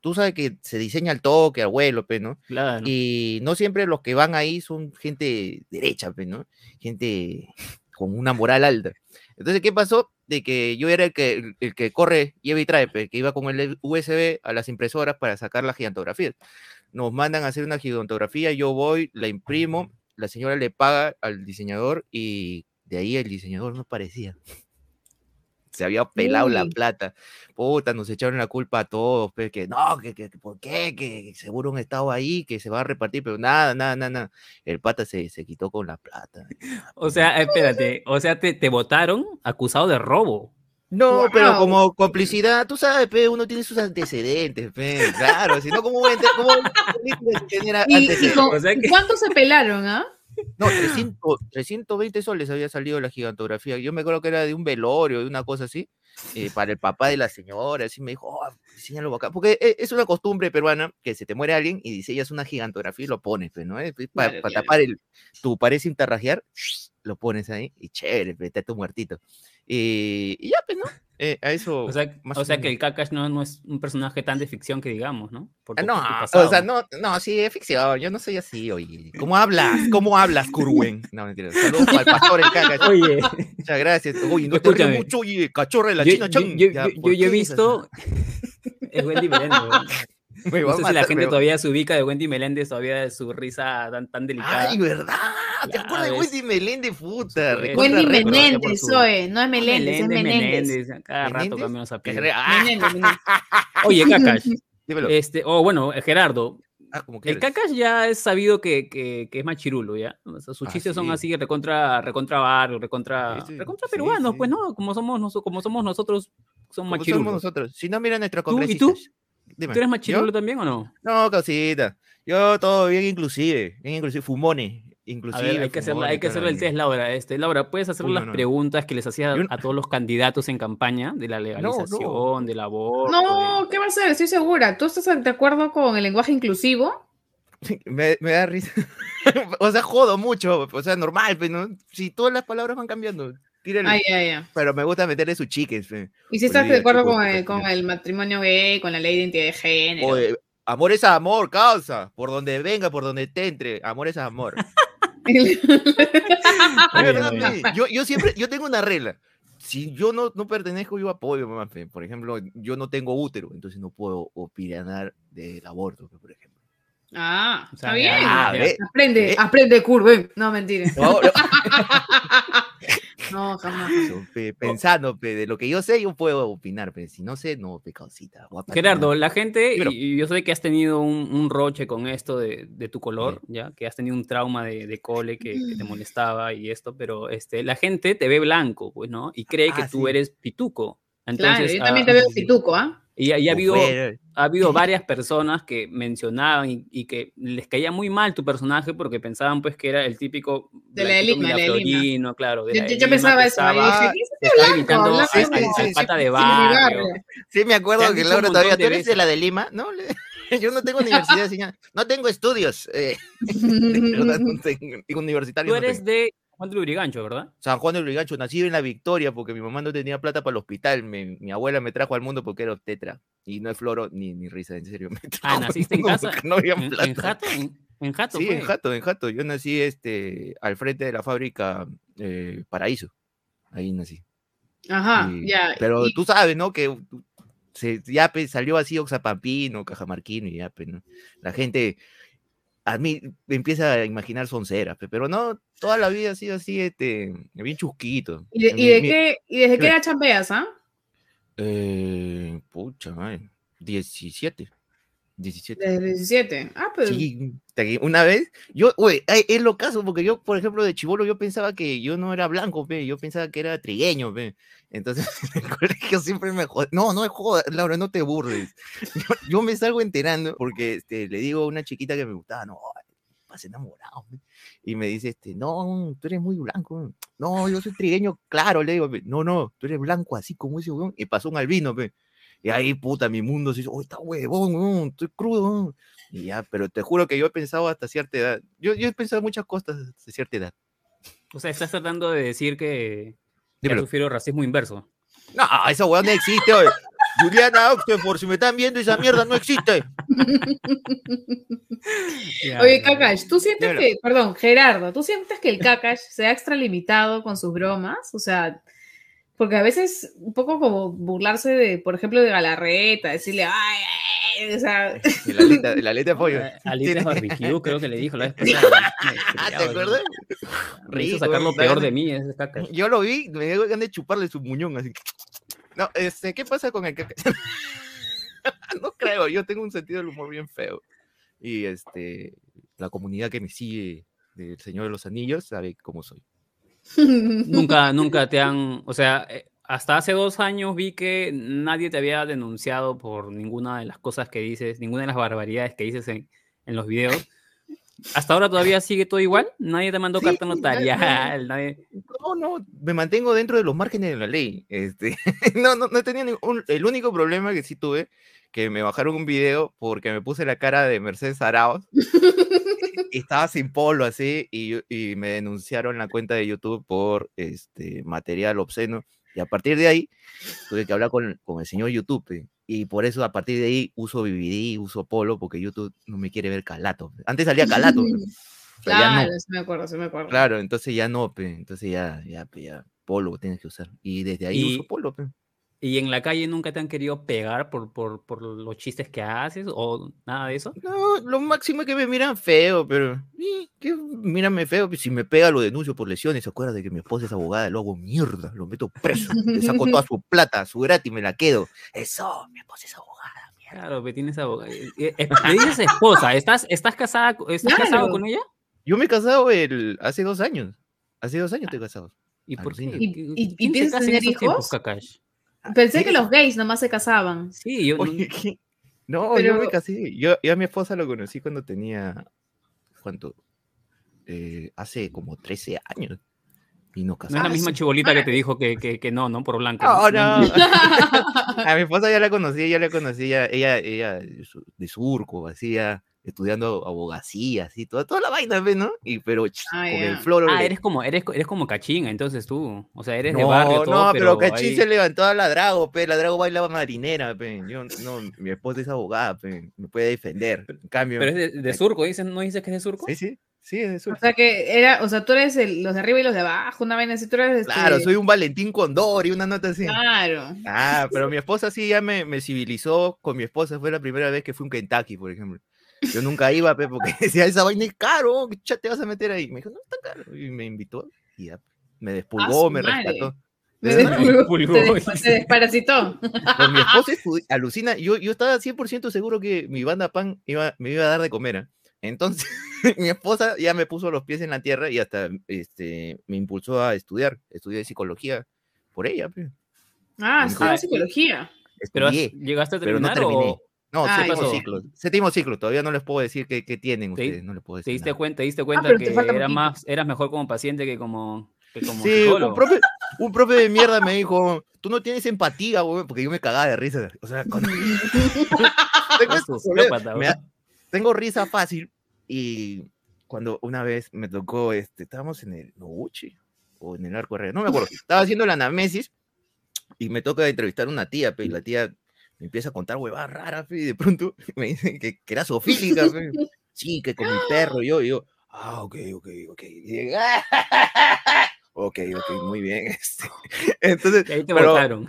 tú sabes que se diseña al toque, al vuelo, pues, ¿no? Claro. Y no siempre los que van ahí son gente derecha, pues, ¿no? Gente con una moral alta. Entonces, ¿qué pasó? De que yo era el que, el, que corre, lleva y trae, pues, que iba con el USB a las impresoras para sacar las gigantografías. Nos mandan a hacer una gigantografía, yo voy, la imprimo, la señora le paga al diseñador y de ahí el diseñador no parecía. Se había pelado la plata. Puta, nos echaron la culpa a todos, pero pues, que no, que, que, ¿por qué? Que seguro un estado ahí, que se va a repartir, pero nada, nada, nada, El pata se, se quitó con la plata. O sea, espérate, o sea, te, te votaron acusado de robo. No, pero como complicidad, tú sabes, pe, uno tiene sus antecedentes, pe, claro, si no, ¿cómo voy a? ¿Cómo ¿Y, ¿Cuánto se pelaron, ah? No, 300, 320 soles había salido la gigantografía. Yo me acuerdo que era de un velorio, de una cosa así, eh, para el papá de la señora. Así me dijo, oh, acá. Porque eh, es una costumbre peruana que se te muere alguien y diseñas una gigantografía y lo pones, ¿no? Para, tapar el, tu pared sin tarrajear, lo pones ahí y chévere, está tu muertito. Y, ya, pues, ¿no? Eh, a eso. O sea, o sea que el Kakash no, no, es un personaje tan de ficción que digamos, ¿no? Ah, no, o sea, no, no, sí, es ficción. Yo no soy así, oye. ¿Cómo hablas? ¿Cómo hablas, Kurwen? No, mentira. Saludos al pastor el Kakash. Oye. Muchas gracias. Oye, no te ríes mucho, oye, cachorra de la China Yo, yo, yo, yo he visto. Es Wendy Meléndez, no sé si la gente todavía se ubica de Wendy Meléndez, todavía de su risa tan, tan delicada. Ay, ¿verdad? ¿Te acuerdas de Wendy Meléndez, puta? Wendy Meléndez, soy, no es Meléndez, es Menéndez. Cada rato cambiamos a Oye, Kakash. Este, o oh, bueno, Gerardo, Ah, como El cacas ya es sabido que, que, que es machirulo, ¿ya? O sea, sus Ah, chistes son sí. así, recontra, recontra barrio, recontra, Sí, sí, recontra peruanos, sí. pues, ¿no? Como somos, como somos nosotros, son Como machirulos. somos nosotros. Si no, mira nuestros ¿Tú? ¿Y congresistas. tú? Dime, ¿Tú eres ¿yo? machirulo también o no? No, causita. Yo todo bien inclusive. Bien inclusive. Fumone. A Inclusive. ver, hay que hay que hacerle el la test, Laura. Este, Laura, ¿puedes hacer Uy, las no, no. preguntas que les hacía Yo- a todos los candidatos en campaña de la legalización, del aborto? No, de- ¿qué va a ser? Estoy segura. ¿Tú estás de acuerdo con el lenguaje inclusivo? Me, me da risa. o sea, jodo mucho. O sea, normal, pero ¿no? Si todas las palabras van cambiando. Ah. Pero me gusta meterle sus chiques. pe. ¿Y si estás Olvida, de acuerdo con el, con el matrimonio gay, con la ley de identidad de género? Oye, amor es amor, causa. Por donde venga, por donde te entre. Amor es amor. Verdad, yo, yo siempre, yo tengo una regla. Si yo no, no pertenezco, yo apoyo, mamá. Por ejemplo, yo no tengo útero, entonces no puedo opinar del aborto, por ejemplo. Ah, O sea, está bien. Ah. Aprende, ¿Eh? aprende, curve. No, mentira. No, no, No, jamás. pensando, pe, de lo que yo sé, yo puedo opinar, pero si no sé, no, pecadosita. voy a patinar. Gerardo, la gente, y, y yo sé que has tenido un, un roche con esto de, de tu color, ya, que has tenido un trauma de, de cole que, que te Mm. molestaba y esto, pero este, la gente te ve blanco, pues, ¿no? Y cree que tú eres pituco. Claro, Entonces, yo también ah, te veo pituco, ¿ah? Y, y ha, habido, ha habido varias personas que mencionaban y, y que les caía muy mal tu personaje porque pensaban pues que era el típico De la de blanquito Lima, la de. Florino, claro. de Yo, la yo- Lima, pensaba eso. estaba- dije, ¿quién es que estaba blanco? imitando Blanco al, sí, al- sí, al sí, pata de sí, barrio. Sí, me acuerdo que Laura todavía, de ¿tú eres de veces. la de Lima? No, le- yo no tengo universidad, señor. No tengo estudios. eh, de verdad, no tengo, digo, universitario Tú no eres tengo. de Juan de Lurigancho, ¿verdad? San Juan de Lurigancho, nacido en la Victoria porque mi mamá no tenía plata para el hospital. Me- mi abuela me trajo al mundo porque era obstetra. Y no es floro ni, ni risa, en serio. Me trajo al naciste en casa, No había En, plata. en Jato, en, en Jato, Sí, fue. en Jato, en Jato. Yo nací este, al frente de la fábrica eh, Paraíso. Ahí nací. Ajá, Y- ya. Pero y- tú sabes, ¿no? Que se, ya pues, salió así Oxapampino, Cajamarquino y ya, pues, ¿no? La gente a mí empieza a imaginar sonceras, pe, pero no, toda la vida ha sido así, este, bien chusquito. ¿Y de, y de mi- qué, y desde qué edad chambeas, ah? Eh, pucha, madre, 17. 17. Desde 17. Ah, pero. Sí, te- una vez, yo, güey, ay, es lo caso, porque yo, por ejemplo, de chivolo, yo pensaba que yo no era blanco, pe, yo pensaba que era trigueño, pe. Entonces, en el colegio siempre me jod... No, no es joda, Laura, no te burles. Yo, yo me salgo enterando porque este, le digo a una chiquita que me gustaba, no, vas enamorado, pe. Y me dice, este, no, tú eres muy blanco. No, yo soy trigueño, claro, le digo, pe. no, no, tú eres blanco así como ese weón. Y pasó un albino, pe. Y ahí, puta, mi mundo se hizo, oh, está huevón, estoy crudo. weón". Y ya, pero te juro que yo he pensado hasta cierta edad. Yo, yo he pensado muchas cosas hasta cierta edad. O sea, estás tratando de decir que, que sufrido racismo inverso. No, esa weón no existe, oye. Juliana Oxford, si me están viendo, esa mierda no existe. Oye, Kakash, ¿tú sientes Dímelo. que, perdón, Gerardo, ¿tú sientes que el Kakash se ha extralimitado con sus bromas? O sea, porque a veces un poco como burlarse de, por ejemplo, de Galarreta, decirle, ay, ay", o sea, La aleta, la aleta de pollo. Barbecue, creo que le dijo la vez pasada. Ah, ¿te acuerdas? Me hizo sacar lo peor de mí, ese caca. Yo lo vi, me dio ganas de chuparle su muñón así. No, este, ¿qué pasa con el caca? no creo, yo tengo un sentido del humor bien feo. Y este, la comunidad que me sigue del Señor de los Anillos sabe cómo soy. Nunca, nunca te han, o sea, eh, hasta hace dos años vi que nadie te había denunciado por ninguna de las cosas que dices, ninguna de las barbaridades que dices en, en los videos. Hasta ahora todavía sigue todo igual, nadie te mandó Sí, carta notarial, nadie... No, no, me mantengo dentro de los márgenes de la ley. Este, no, no, no tenido ningún, el único problema que sí tuve, que me bajaron un video porque me puse la cara de Mercedes Arauz. y estaba sin polo así y, y me denunciaron la cuenta de YouTube por este material obsceno. Y a partir de ahí tuve que hablar con, con el señor YouTube. Y por eso a partir de ahí uso BBD, uso Polo, porque YouTube no me quiere ver calato. Antes salía calato. ya no. Claro, sí me acuerdo, sí me acuerdo. Claro, entonces ya no, pe, entonces ya, ya, pe, ya, polo tienes que usar. Y desde ahí Y- uso polo, pe. ¿Y en la calle nunca te han querido pegar por, por, por los chistes que haces o nada de eso? No, lo máximo es que me miran feo, pero, eh, que mírame feo, pues, si me pega lo denuncio por lesiones, se acuerda de que mi esposa es abogada, lo hago mierda, lo meto preso, le saco toda su plata, su gratis, me la quedo. Eso, mi esposa es abogada, Claro, que tienes abogado. Le dices esposa, ¿estás, estás, casada, estás Claro. casado con ella? Yo me he casado el, hace dos años. Hace dos años estoy casado. ¿Y por qué? ¿Y- ¿Quién- y- y piensas tener tiempos, hijos? Kakash? Pensé que los gays nomás se casaban. Sí, yo. Oye, ¿qué? No, yo me casé. Yo, yo a mi esposa lo conocí cuando tenía. ¿Cuánto? Eh, hace como 13 años. Y No es casamos. la misma chibolita que te dijo que, que, que no, ¿no? Por blanca. No, no. A mi esposa ya la conocí, ya la conocí, ella, ella, ella de su- de surco, así, ya, estudiando abogacía, así, toda, toda la vaina, ¿ves, ¿no? Y, pero ch, Ah, con el ya. floro. Ah, le- eres como, eres, eres como cachín, entonces tú. O sea, eres de no, barrio, todo, no, pero, pero Cachín ahí- se levantó a la Drago, pe, la Drago bailaba marinera, pe. Yo, no, mi esposa es abogada, pe, me puede defender. En cambio, Pero es de, de surco, ¿dices? ¿no dices que es de surco? sí, sí, sí, es de O surco. sea que era, o sea, tú eres el- los de arriba y los de abajo, una vaina así, tú eres este, Claro, soy un Valentín Condor y una nota así. Claro. Ah, pero mi esposa sí ya me, me civilizó con mi esposa. Fue la primera vez que fui a un Kentucky, por ejemplo. Yo nunca iba, pe, porque decía, esa vaina es caro, ¿qué te vas a meter ahí? Me dijo, no, está caro. Y me invitó y ya, me despulgó, me madre. rescató. Me despulgó, te desparasitó. Pues mi esposa alucina. Yo, yo estaba 100% seguro que mi banda pan iba, me iba a dar de comer. ¿ah? Entonces, mi esposa ya me puso los pies en la tierra y hasta este, me impulsó a estudiar. Estudié psicología por ella. pe. Ah, estudió Ah, psicología. Pero has- Estudié. llegaste a pero no terminar terminé. o No, Ah, séptimo ciclo. Séptimo ciclo, todavía no les puedo decir qué, qué tienen Te- ustedes, no les puedo te decir. diste nada. cuenta, te diste cuenta pero te que era más, eras mejor como paciente que como, que como Sí, un psicólogo. profe, un profe de mierda me dijo, tú no tienes empatía, güey, porque yo me cagaba de risa. O sea, cuando... tengo, da- tengo risa fácil y cuando una vez me tocó, este, estábamos en el Noguchi o en el Arco Herrera, no me acuerdo, estaba haciendo la anamnesis y me toca entrevistar a una tía, pe, y la tía me empieza a contar huevadas raras, y de pronto me dice que, que era sofílica, pe. sí, que con mi perro, yo, y yo, ah, ok, ok, ok, ok, ok, muy bien, este, entonces, ahí te pero- botaron.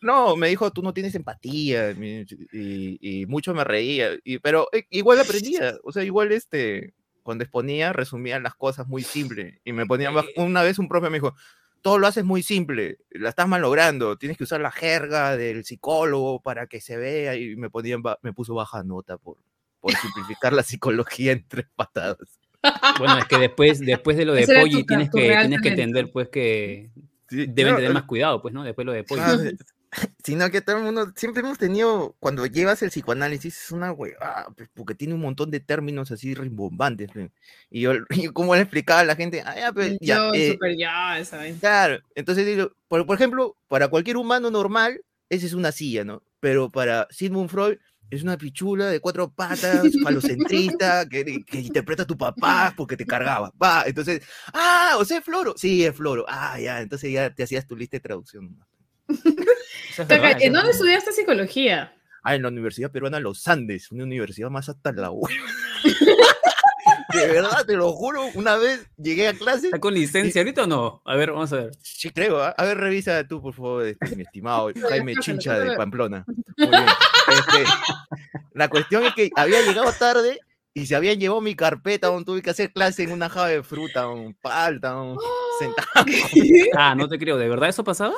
no, me dijo, tú no tienes empatía, y, y mucho me reía, y, pero igual aprendía, o sea, igual este, cuando exponía, resumía las cosas muy simple, y me ponía, baj- una vez un profe me dijo, todo lo haces muy simple, la estás malogrando, tienes que usar la jerga del psicólogo para que se vea, y me, ponía, en ba- me puso baja nota por, por simplificar la psicología en tres patadas. Bueno, es que después, después de lo de Polly tienes que, tienes que entender pues que Sí, deben tener más cuidado, pues, ¿no? Después lo de Polly. Ah, sino que todo el mundo, siempre hemos tenido, cuando llevas el psicoanálisis, es una huevada, pues, porque tiene un montón de términos así rimbombantes. pues. Y yo, y como le explicaba a la gente, ah, ya, pues, ya, Yo, eh, super ya, vaina. claro, entonces por, por ejemplo, para cualquier humano normal, esa es una silla, ¿no? Pero para Sigmund Freud, es una pichula de cuatro patas, falocentrista, que, que interpreta a tu papá porque te cargaba. Va, entonces, ah, o sea, es floro. Sí, es floro. Ah, ya, entonces ya te hacías tu lista de traducción. Es verdad, ¿En dónde estudiaste psicología? Ah, en la Universidad Peruana Los Andes, una universidad más hasta la hueva. De verdad, te lo juro, una vez llegué a clase. ¿Está con licencia ahorita o no? A ver, vamos a ver. Sí, creo. ¿ah? A ver, revisa tú, por favor, este, mi estimado Jaime Chincha de. Pamplona. Muy bien. Este, la cuestión es que había llegado tarde y se habían llevado mi carpeta, donde tuve que hacer clase en una java de fruta, un palta, un sentado. Ah, no te creo. ¿De verdad eso pasaba?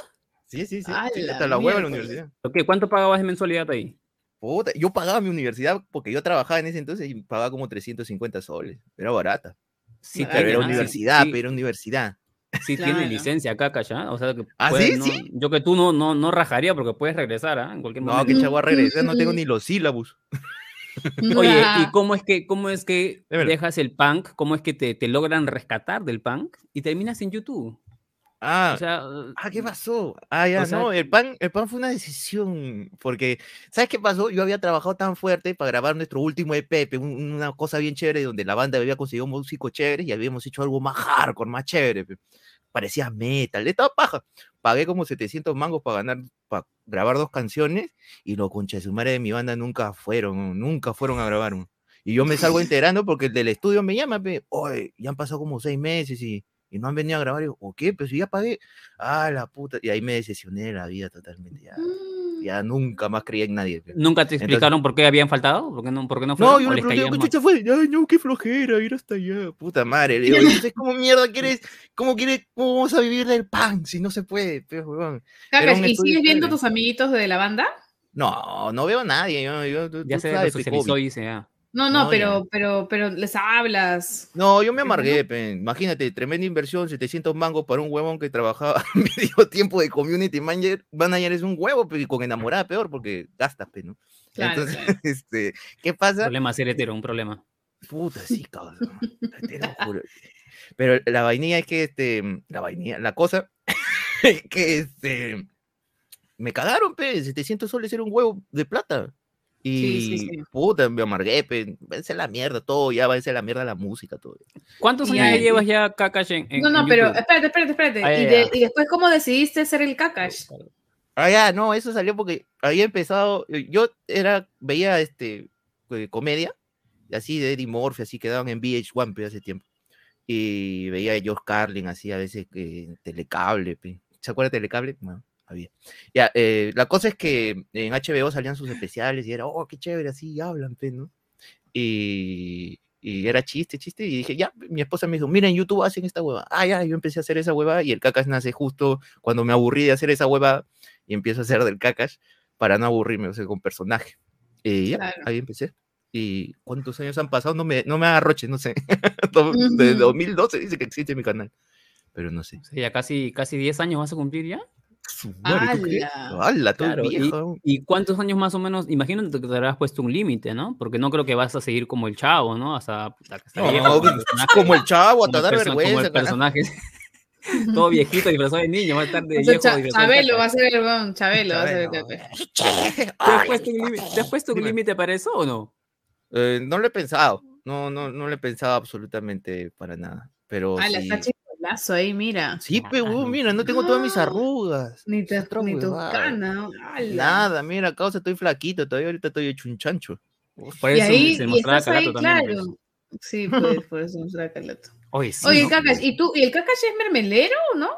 Sí, sí, sí. Hasta la hueva en la universidad. Ok, ¿Cuánto pagabas de mensualidad ahí? Puta, yo pagaba mi universidad porque yo trabajaba en ese entonces y pagaba como 350 soles. Era barata. Sí, pero era ¿ah? Universidad, sí, pero era universidad. sí tiene licencia acá, ¿cachá? O sea, que ¿Ah, puedes- sí? no- ¿Sí? yo que tú no, no, no rajaría porque puedes regresar, ¿ah? En cualquier No, momento. que chavo a regresar, no tengo ni los sílabos. Oye, ¿y Ah, cómo es que, cómo es que dejas el punk? ¿Cómo es que te, te logran rescatar del punk y terminas en YouTube? Ah, O sea, Ah, ¿qué pasó? Ah, ya, O sea, no, el pan, el pan fue una decisión, porque, ¿sabes qué pasó? Yo había trabajado tan fuerte para grabar nuestro último EP, una cosa bien chévere, donde la banda había conseguido músicos chéveres y habíamos hecho algo más hardcore, más chévere, parecía metal, estaba paja. Pagué como 700 mangos para ganar, para grabar dos canciones y los conchas de mi banda nunca fueron, nunca fueron a grabar. Y yo me salgo enterando porque el del estudio me llama, oye, ya han pasado como seis meses y, y no han venido a grabar. Y yo, ¿o qué? Pues si ya pagué. Ah, la puta. Y ahí me decepcioné de la vida totalmente. Ya, mm, ya nunca más creía en nadie. pe. ¿Nunca te Entonces- explicaron por qué habían faltado? ¿Por qué no, por qué no No, fueron? yo ¿O le pregunté, ¿qué chucha fue? Ay, no, qué flojera, ir hasta allá. Puta madre. Le digo, entonces, ¿cómo mierda quieres? ¿Cómo quieres? ¿Cómo vamos a vivir del pan si no se puede? pe, huevón? ¿Y sigues viendo chévere. tus amiguitos de la banda? No, no veo a nadie. Yo, yo, Ya tú se sabes, socializó y dice, ah. No, no, No, pero, pero, pero les hablas. No, yo me Pero no. amargué, pe. imagínate, tremenda inversión, 700 mangos para un huevón que trabajaba medio tiempo de community manager, manager es un huevo, pe, y con enamorada peor porque gastas, pe, ¿no? Claro, Entonces, claro. este, ¿qué pasa? Problema ser hetero, un problema. Puta, sí, cabrón. te lo juro. Pero la vainilla es que, este, la vainilla, la cosa, es que, este, me cagaron, pe, 700 soles era un huevo de plata. Y, Sí, sí, sí. puta, me amargué, a la mierda todo, ya a la mierda la música, todo. ¿Cuántos años ya llevas ya, Kakash, en, en No, no, en pero espérate, espérate, espérate. Ah, y, de- y después, ¿cómo decidiste ser el Kakash? Ah, ya, no, eso salió porque había empezado, eh, yo era, veía este, eh, comedia, así de Eddie Murphy, así que daban en VH1 pe, hace tiempo. Y veía a George Carlin, así a veces que en Telecable, pe. ¿se acuerda de Telecable? Bueno, Ya, eh, la cosa es que en HBO salían sus especiales y era, oh, qué chévere, así hablan, ¿no? Y, y era chiste, chiste, y dije, ya, mi esposa me dijo, mira, en YouTube hacen esta hueva. Ah, ya, yo empecé a hacer esa hueva y el cacas nace justo cuando me aburrí de hacer esa hueva y empiezo a hacer del cacas para no aburrirme, o sea, con personaje. Y ya, Claro. ahí empecé. ¿Y cuántos años han pasado? No me, no me agarroche, no sé. Do- De Ujú. 2012 dice que existe mi canal. Pero no sé. O sea, ya casi, casi 10 años vas a cumplir ya. ¡Hala! ¡Hala, todo Claro, y- viejo! ¿Y cuántos años más o menos? Imagino que te habrás puesto un límite, ¿no? Porque no creo que vas a seguir como el chavo, ¿no? Hasta, hasta No, viejo, como el como chavo, hasta dar perso- como el vergüenza. personaje. Todo viejito disfrazado de niño, va a estar de O sea, viejo Cha- disfrazado de Chabelo va a ser el weón, Chabelo va a ser el. Kakash. ¿Te has puesto un límite- para eso o no? Eh, no lo he pensado. No, no, no lo he pensado absolutamente para nada. Pero ¡Hala! sí. Está chicolazo ahí, mira. Sí, Ah, pe, huevón, no. mira, no tengo todas mis Ah. arrugas. Ni, te, Otra ni tus canas. Nada, mira, causa, estoy flaquito, todavía ahorita estoy hecho un chancho. Por Y eso ahí, se y mostraba estás ahí, Calato también. claro. Sí, pues, por eso mostraba Calato. pues. Oye, sí, Oye, ¿no? Kakash, ¿y tú? ¿Y el Kakash es mermelero o no?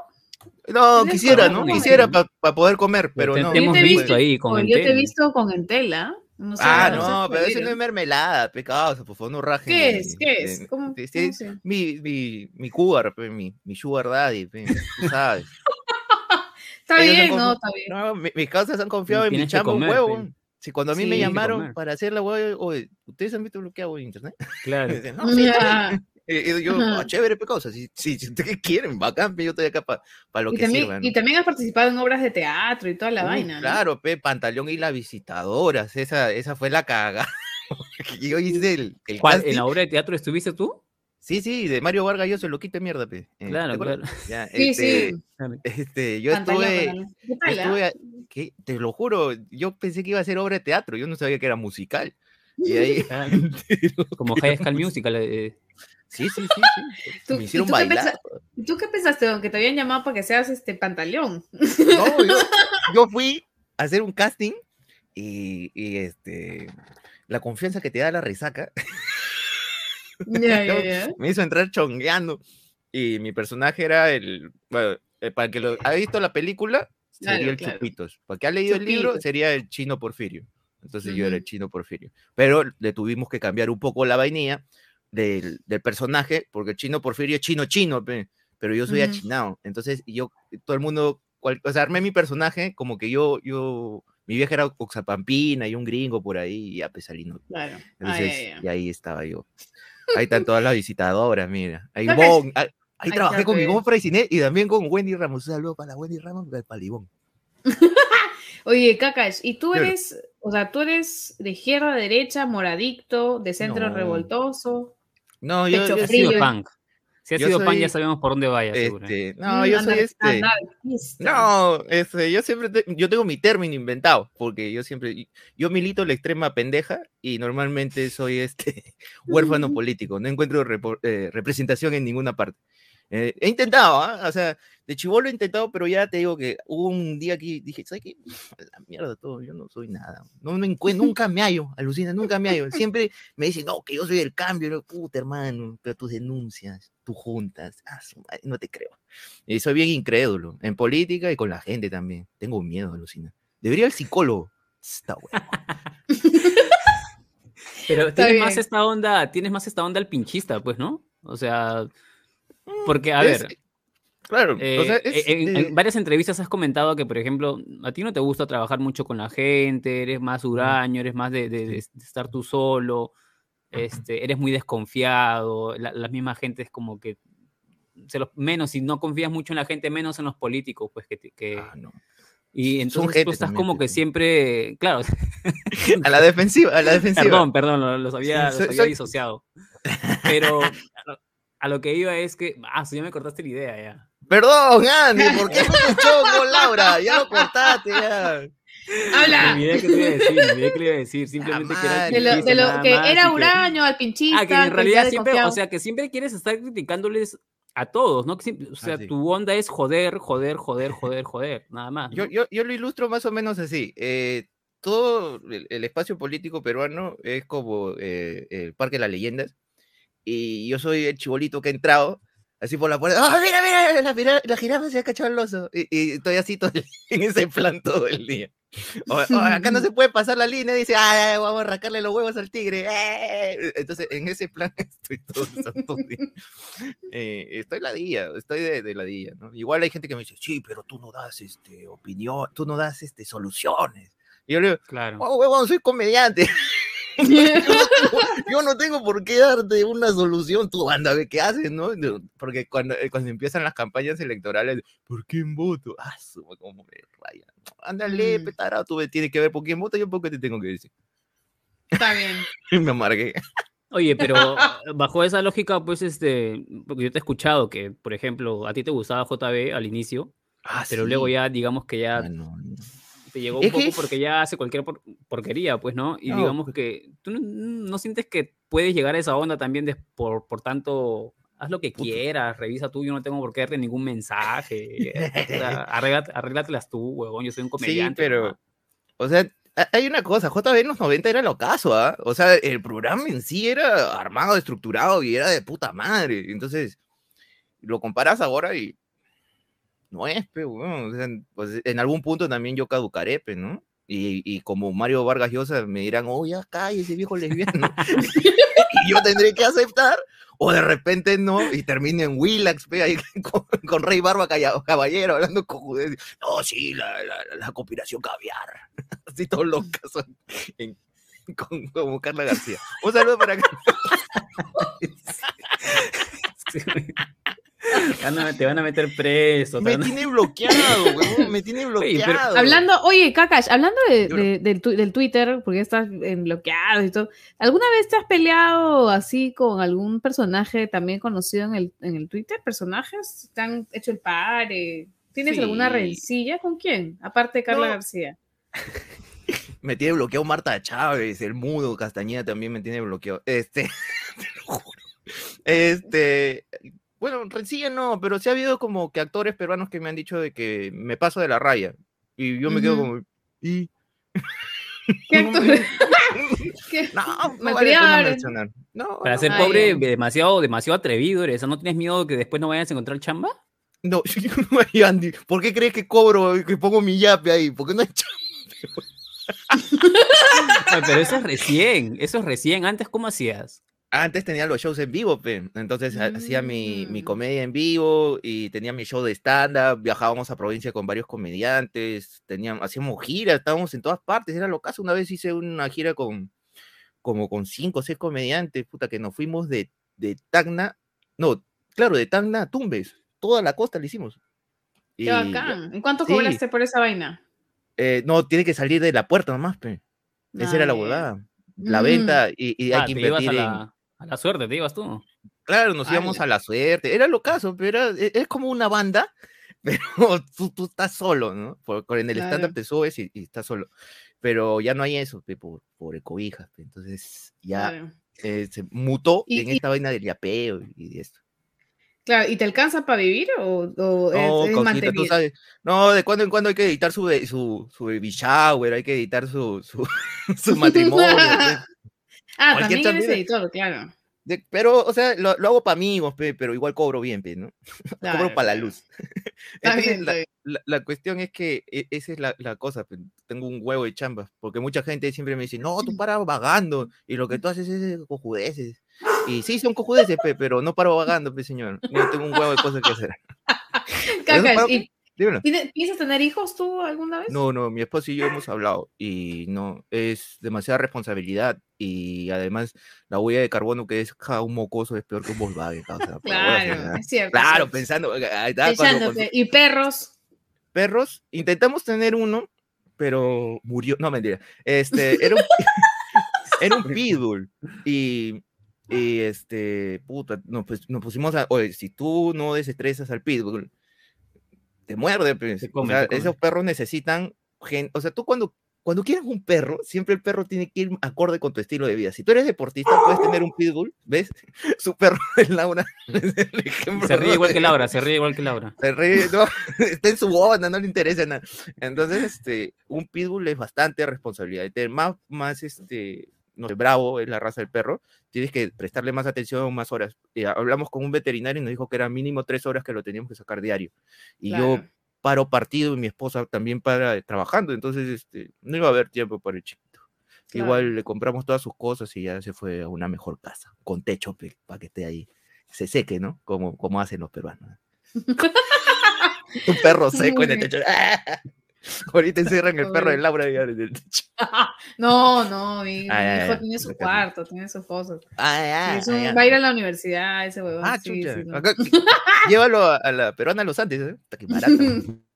No, quisiera, razón, ¿no? Quisiera para poder comer, pero te, no. te Yo hemos te he visto ahí con yo te he visto con entela. No sé, Ah, no pero eso no es mermelada, pecado, por favor, no rajen. ¿Qué es? ¿Qué es? ¿Cómo, sí, cómo sí, se- Mi, mi, mi cougar, mi, mi sugar daddy, tú sabes. Está Ellos bien, no, está bien. No, mi- mis causas han confiado en mi chamba un comer, huevo. pe. Si cuando a mí me Sí. Que llamaron para hacer la huevo, oye, ¿ustedes han visto lo que hago en internet? Claro. No, sí, está bien". Ya. Y- y yo. "Ah, chévere, pe, causa, si, si, si ustedes quieren, bacán, pe, yo estoy acá para lo Y que también, sirva. y ¿no? también has participado en obras de teatro y toda la Uy, vaina, ¿no? Claro, pe, Pantaleón y las visitadoras, esa, esa fue la caga. yo hice el, el ¿Cuál? ¿En la obra de teatro estuviste tú? Sí, sí, de Mario Vargas yo se lo quité mierda, pe. Eh, Claro, claro. Ya, Sí, este, sí. este, yo Pantalón, estuve, pantalón. ¿Qué yo tal, ah? estuve, a- ¿qué? te lo juro, yo pensé que iba a ser obra de teatro, yo no sabía que era musical. Y ahí, Ah, Como High School Musical. eh, sí, sí, sí, sí. ¿Tú- Me hicieron tú qué bailar. ¿Y ¿Tú qué pensaste, don? Que te habían llamado para que seas este pantaleón. No, yo, yo fui a hacer un casting y, y, este, la confianza que te da la resaca Ya, ya, ya. me hizo entrar chongueando. Y mi personaje era el. Bueno, eh, para que lo ha visto la película, sería Claro, el claro. Chupitos. Para que ha leído el libro, Chupitos. sería el chino Porfirio. Entonces yo era el chino Porfirio. Pero le tuvimos que cambiar un poco la vainilla del, del personaje, porque el chino Porfirio es chino chino, pe, pero yo soy Ujú. achinado. Entonces yo, todo el mundo, cual- o sea, armé mi personaje como que yo, yo, mi vieja era Oxapampina y un gringo por ahí, y ya pues salí, ¿no? Claro. Ah, Entonces, ya, ya. y ahí estaba yo. Ahí están todas las visitadoras, mira. Ahí, Bon, ahí, ahí Ahí trabajé con. Ivonne Freycinet y también con Wendy Ramos. Un saludo para Wendy Ramos y para Ivonne. Oye, Kakash, ¿y tú eres, o sea, tú eres de izquierda, derecha, moradicto, de centro No. revoltoso? No, yo, frío. sido punk. Si ha Yo sido punk, ya soy, sabemos por dónde vaya, este, no, Mm, yo soy este. No, este, yo siempre, te- yo tengo mi término inventado, porque yo siempre, yo milito la extrema pendeja y normalmente soy este huérfano político, no encuentro eh, representación en ninguna parte. Eh, he intentado, ¿ah? o sea, de chivolo he intentado, pero ya te digo que hubo un día que dije, ¿sabes qué? A La mierda todo, yo no soy nada. No me encuentro, nunca me hallo, alucina, nunca me hallo. Siempre me dicen, no, que yo soy el cambio, no, puta hermano, pero tus denuncias, tus juntas, ah, no te creo. Y soy bien incrédulo, en política y con la gente también. Tengo miedo, alucina. Debería el psicólogo. Está bueno. Pero tienes más esta onda, tienes más esta onda al pinchista, pues, ¿no? O sea, porque, a Es- ver, Claro, o Eh, sea, es, en, en eh, varias entrevistas has comentado que, por ejemplo, a ti no te gusta trabajar mucho con la gente, eres más huraño, eres más de, de- de- de estar tú solo, este, eres muy desconfiado, la, la misma gente es como que se los, menos, si no confías mucho en la gente, menos en los políticos, pues que, ah, no. y entonces tú estás también, como que siempre, claro, A la defensiva, a la defensiva. perdón, perdón, lo- los había, los soy- había soy- disociado, pero a lo, a lo que iba es que, ah, ya me cortaste la idea ya. Perdón, Andy, ¿por qué no te choco, Laura? Ya lo cortaste, ya. Me Habla olvidé que te iba a decir, me olvidé que le iba a decir, simplemente que era de lo, de lo que más era y que- huraño, al pinchista. Ah, que en realidad siempre, o sea, que siempre quieres estar criticándoles a todos, ¿no? Que siempre- o sea, Ah, sí. tu onda es joder, joder, joder, joder, joder, nada más. Yo, ¿no? yo, yo lo ilustro más o menos así. eh, todo el, el espacio político peruano es como eh, el Parque de las Leyendas. Y yo soy el chibolito que ha entrado, así por la puerta. ¡Ah, mira, mira! La, jira- la jirafa se ha cachado el oso. Y, y estoy así todo el- en ese plan todo el día. O- o acá no se puede pasar la línea. Dice, ¡ay, vamos a arrancarle los huevos al tigre! ¡eh! Entonces, en ese plan estoy todo el santo día. Eh, estoy ladilla, estoy de, de ladilla, ¿no? Igual hay gente que me dice, sí, pero tú no das este, opinión, tú no das este, soluciones. Y yo le digo, Claro. oh, huevón, soy comediante. yo, no tengo, por qué darte una solución, tú anda, ve qué haces, ¿no? Porque cuando, eh, cuando empiezan las campañas electorales, ¿por quién voto? Ah, su, cómo me raya. Ándale, Mm. petarado, tú me tienes que ver por quién voto, yo por qué te tengo que decir. Está bien. Y me amargué. Oye, pero bajo esa lógica, pues, este, porque yo te he escuchado que, por ejemplo, a ti te gustaba JB al inicio, Ah, pero luego sí. ya, digamos que ya Ah, no, no. Te llegó un poco que- porque ya hace cualquier por- porquería, pues, ¿no? Y No, digamos pues- que tú no, no sientes que puedes llegar a esa onda también de, por, por tanto, haz lo que quieras, revisa tú, yo no tengo por qué darte ningún mensaje, arréglate- arréglatelas tú, huevón, yo soy un Sí, comediante. pero, nomás. o sea, ha- hay una cosa, JB en los 90 era lo caso, ¿ah? O sea, el programa en sí era armado, estructurado y era de puta madre. Entonces, lo comparas ahora y no pues en algún punto también yo caducaré, pe, ¿no? Y, y como Mario Vargas Llosa me dirán, oh, ya cállese, viejo lesbiano. y yo tendré que aceptar, o de repente no, y termine en Willax, pe, ahí con, Rey Barba Caballero, hablando con judeces. No, sí, la, la, la conspiración caviar. Así todos son en- con, Carla García. Un saludo para acá. Te van a- meter preso. Me a- tiene bloqueado, weón, me tiene Oye, pero- bloqueado. Hablando, oye, Kakash, hablando de, Yo de- del, tu- del Twitter, porque estás en bloqueado y todo, ¿alguna vez te has peleado así con algún personaje también conocido en el, en el Twitter? ¿Personajes? ¿Te han hecho el par? eh? ¿Tienes alguna rencilla con quién? Aparte de Carla No. García. Me tiene bloqueado Marta Chávez, el mudo, Castañeda también me tiene bloqueado. Este, te lo juro. Este, bueno, rencilla no, pero sí ha habido como que actores peruanos que me han dicho de que me paso de la raya. Y yo me quedo como, ¿y? ¿Qué actor? ¿Qué? No, no vale mencionar. No, Para no, ser Ah, pobre, demasiado, demasiado atrevido eres. ¿No tienes miedo que después no vayas a encontrar chamba? no, Andy, ¿por qué crees que cobro, que pongo mi yape ahí? Porque no hay chamba. Ay, pero eso es recién, eso es recién. Antes, ¿cómo hacías? Antes tenía los shows en vivo, pe. entonces ha- hacía mi, mi Mm. comedia en vivo y tenía mi show de stand-up, viajábamos a provincia con varios comediantes, teníamos, hacíamos giras, estábamos en todas partes, era lo caso. Una vez hice una gira con como con cinco o seis comediantes, puta, que nos fuimos de, de Tacna, no, claro, de Tacna a Tumbes, toda la costa le hicimos. Qué Y, bacán. ¿En cuánto sí. cobraste por esa vaina? eh, no, tiene que salir de la puerta nomás, pe. Esa era la Ah, huevada. La Mm. venta y, y hay Ah, que invertir en... la, a la suerte, te ibas tú. Claro, nos íbamos a la suerte. Era lo caso, pero era, e- es como una banda, pero tú, tú estás solo, ¿no? Por, por- en el Claro. stand-up te subes y, y estás solo. Pero ya no hay eso, pe, por, por ecobijas. pe. Entonces ya Claro. eh, se mutó Y- en y- esta vaina del yapeo y de esto. Claro, ¿y te alcanza para vivir o, o No, es, cosita, tú mantenido? sabes. No, de cuando en cuando hay que editar su, su, su baby shower, hay que editar su, su, su matrimonio. Ah, Cualquier también eres editor, claro. De- pero, o sea, lo, lo hago para amigos, pe, pero igual cobro bien, pe, ¿no? claro, cobro para la luz. Entonces, bien, la, la- la cuestión es que e- esa es la, la cosa, pe, tengo un huevo de chamba, porque mucha gente siempre me dice, no, tú paras vagando, y lo que tú haces es cojudeces. Y sí, son cojudeces, pe, pero no paro vagando, pe, señor. Yo tengo un huevo de cosas que hacer. Cacas, ¿y piensas tener hijos tú alguna vez? No, no, mi esposo y yo hemos hablado y no, es demasiada responsabilidad y además la huella de carbono que deja un mocoso es peor que un Volkswagen. Claro, es cierto. Claro, cierto. pensando, cuando- cuando- que- y perros. perros, intentamos tener uno, pero murió, no mentira, este, era un, era un pitbull y, y este, puta, nos, pues, nos pusimos a, oye, si tú no desestresas al pitbull, te muerde, pues, Te o come, sea, te come. esos perros necesitan, gen- o sea, tú cuando, cuando quieres un perro, siempre el perro tiene que ir acorde con tu estilo de vida. Si tú eres deportista, puedes tener un pitbull, ¿ves? Su perro es Laura. es el ejemplo, Se ríe ¿no? igual que Laura, se ríe igual que Laura. se ríe, no, está en su onda, no le interesa nada. Entonces, este, un pitbull es bastante responsabilidad. Más, más, este, no sé, bravo es la raza del perro, tienes que prestarle más atención, más horas. Y hablamos con un veterinario y nos dijo que era mínimo tres horas que lo teníamos que sacar diario. Y yo Claro. Paro partido y mi esposa también para trabajando, entonces, este, no iba a haber tiempo para el chiquito. Claro. Igual le compramos todas sus cosas y ya se fue a una mejor casa, con techo para que esté ahí, se seque, ¿no? Como, como hacen los peruanos. Un perro seco en el techo. Ahorita encierran el perro de. Laura y en el techo. No, no, mi, mi ya, hijo ya, tiene su cuarto, tiene sus cosas. Ah, ya, Sí, es un- ah, ya. Va a ir a la universidad ese huevón. Ah, sí, chucha. sí, no. Acá- llévalo a, a la peruana Los Andes, ¿eh? Barata.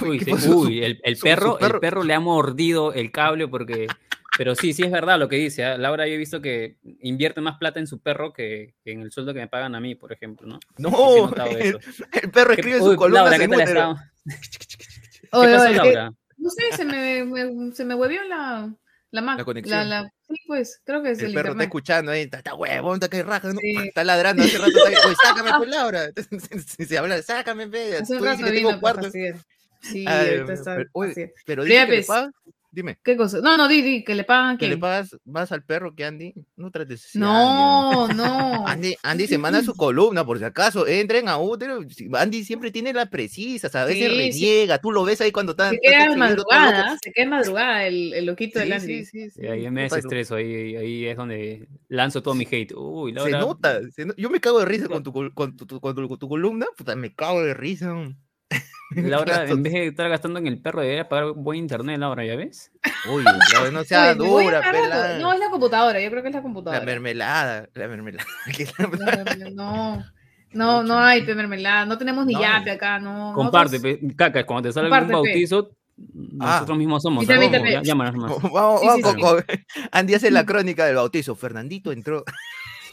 Uy, uy, el, el su- su perro, perro- el perro le ha mordido el cable porque. Pero sí, sí es verdad lo que dice. ¿ah? Laura, yo he visto que invierte más plata en su perro que, que en el sueldo que me pagan a mí, por ejemplo, ¿no? Sí, sí No, notado el, el perro ¿Qué- escribe uy, su columna Laura, ¿qué tal está? ¿Qué Oye, pasó, oye, Laura? no sé, se me, me- se me huevió la, la Mac. La conexión. la- sí, pues, creo que es el, El perro está internet. escuchando ahí, está, está huevón, está que raja, ¿no? Sí. está ladrando hace rato, está, oye, sácame pues Laura. Si se habla, sácame, pe, Hace un tú dices rato que tengo para cuarto. Sí, Ay, ahorita está pero, oye, pero Pero dice que le ves. Dime, ¿Qué cosa? No, no, di, di, que le pagan que le pagas más al perro que Andy, no trates No, Andy, no. Andy, Andy se manda su columna, por si acaso, entren a útero. Andy siempre tiene las precisas, a veces Sí, sí. reniega, tú lo ves ahí cuando está. Se queda madrugada, se queda de madrugada el, el loquito del Sí, Andy. sí, sí, sí, Y ahí me desestreso, ahí, ahí es donde lanzo todo mi hate. Uy, Se nota, se no- yo me cago de risa con tu, con tu, tu- con tu- con tu columna, puta, me cago de risa. Laura, en vez de estar gastando en el perro, debería pagar buen internet, Laura, ¿ya ves? Uy, Laura, no sea dura, pelada. No, es la computadora, yo creo que es la computadora. mermelada, la mermelada. la- No, no, no, no hay pe mermelada, no tenemos ni No. yape acá, no. Comparte, pe, caca, cuando te sale pe. bautizo, Ah. nosotros mismos somos. Llámanos más. Vamos, Sí, vamos sí, con- sí. Andy hace la crónica del bautizo. Fernandito entró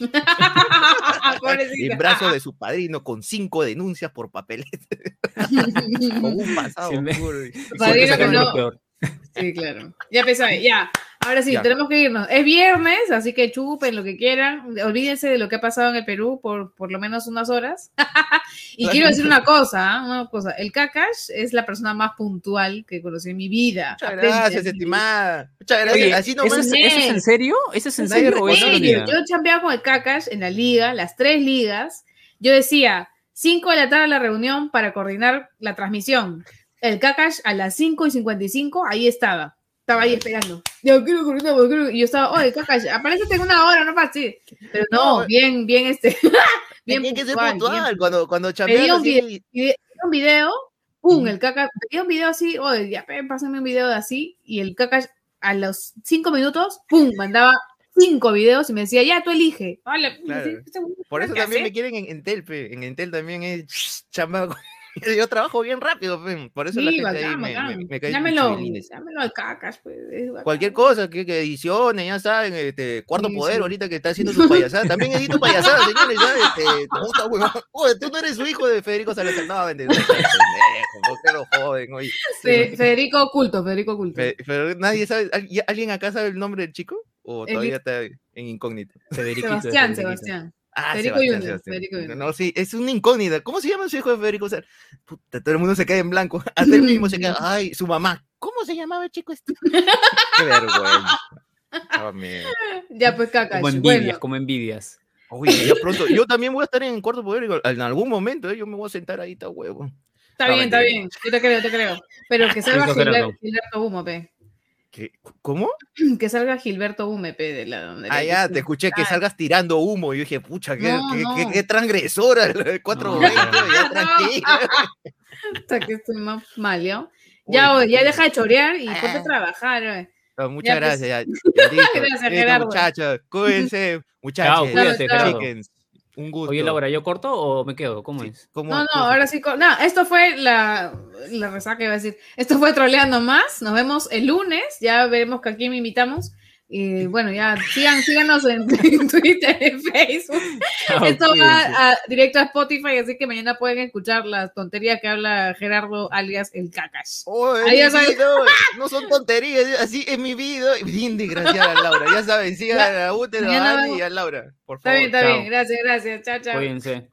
en Pobrecita. brazos de su padrino con cinco denuncias por papeleta, con un pasado oscuro. Siempre Padrino que no- peor. Sí, claro. Ya pensé, ya. Ahora sí, Ya. tenemos que irnos. Es viernes, así que chupen lo que quieran. Olvídense de lo que ha pasado en el Perú por por lo menos unas horas. y quiero decir una cosa, ¿ah? una cosa. El Kakash es la persona más puntual que conocí en mi vida. Muchas Aprende gracias, estimada. Muchas gracias. Oye, Así ¿eso, nomás. es, ¿Eso es en serio? ¿Eso es en Nadie serio o es ironía? Yo chambeaba con el Kakash en la liga, las tres ligas. Yo decía, 5 de la tarde la reunión para coordinar la transmisión. El Kakash a las 5 y 55, ahí estaba. Estaba ahí esperando. Yo quiero yo quiero- Y yo estaba, oye, Kakash, aparece en una hora, no pasa Pero no, No, bien, bien este. bien Tiene que ser puntual, bien. Cuando, cuando chambeas un así, video, un video, pum, Ujú. el caca, pedía un video así, oye, ya pásame un video de así, y el caca a los cinco minutos, pum, mandaba cinco videos y me decía, ya, tú elige. Vale, Claro. Por eso también me quieren en Entel, pe. En Entel también es chamba. Yo trabajo bien rápido. Por eso la gente ahí bacán, me, me, me cae pichirines. dámelo al cacas, pues. Cualquier cosa, que, que ediciones, ya saben, este, Cuarto Sí, Poder sí. ahorita que está haciendo su payasada. También edito payasadas, señores, ya, este, puta huevón. Oye, tú no eres su hijo de Federico Salazar, no, vende, ¿por qué lo joden, oye? Fe- Federico Oculto, Federico Oculto. Fe- Pero nadie sabe, ¿al- ya- ¿alguien acá sabe el nombre del chico? ¿O El todavía está en incógnito? Federiquito de Sebastián, Federiquito. Sebastián. Ah, Federico Sebastián, Junior, Sebastián. Federico Junior. No, sí, es una incógnita. ¿Cómo se llama su hijo de Federico Salazar? Puta, todo el mundo se queda en blanco. Hasta él mismo se queda, ay, su mamá. ¿Cómo se llamaba el chico este? Qué vergüenza. Oh. Ya, pues cacas. Como envidias, Bueno, como envidias. Oye, ya pronto. Yo también voy a estar en cuarto poder. En algún momento, ¿eh? yo me voy a sentar ahí, está huevo. está No, bien, está bien. Yo te creo, te creo. Pero que salga. Gilberto Gilberto Humo, pe. ¿Qué? ¿Cómo? Que salga Gilberto UMP de la donde Ah, ya, te escuché que Ah, salgas tirando humo. Y yo dije, pucha, qué, No, qué, no. qué- qué transgresora. el 420, ya No. tranquila. Hasta que estoy más mal, ¿ya? Ya, oye, ya deja de chorear y ponte a Ah. trabajar. oye. Muchas Ya, pues. gracias. ya, ya listo. Gracias, Gerardo. muchachos, cuídense, muchachos. cuídate, Un gusto. Oye, Laura, ¿yo corto o me quedo? ¿Cómo es? ¿Cómo- No, no, cómo- ahora sí. No, esto fue la, la resaca, iba a decir. Esto fue troleando más. Nos vemos el lunes. Ya veremos que aquí me invitamos. Y bueno, ya sigan, síganos en, Twitter, en Facebook. Ah, Esto va directo a Spotify, así que mañana pueden escuchar las tonterías que habla Gerardo alias el cacas. Adiós, no son tonterías, así es mi video. Bien desgraciada Laura, ya saben, sigan a Uter, a Ani y a Laura. Por favor. Está bien, está bien, gracias, gracias. Chao, chao. Cuídense.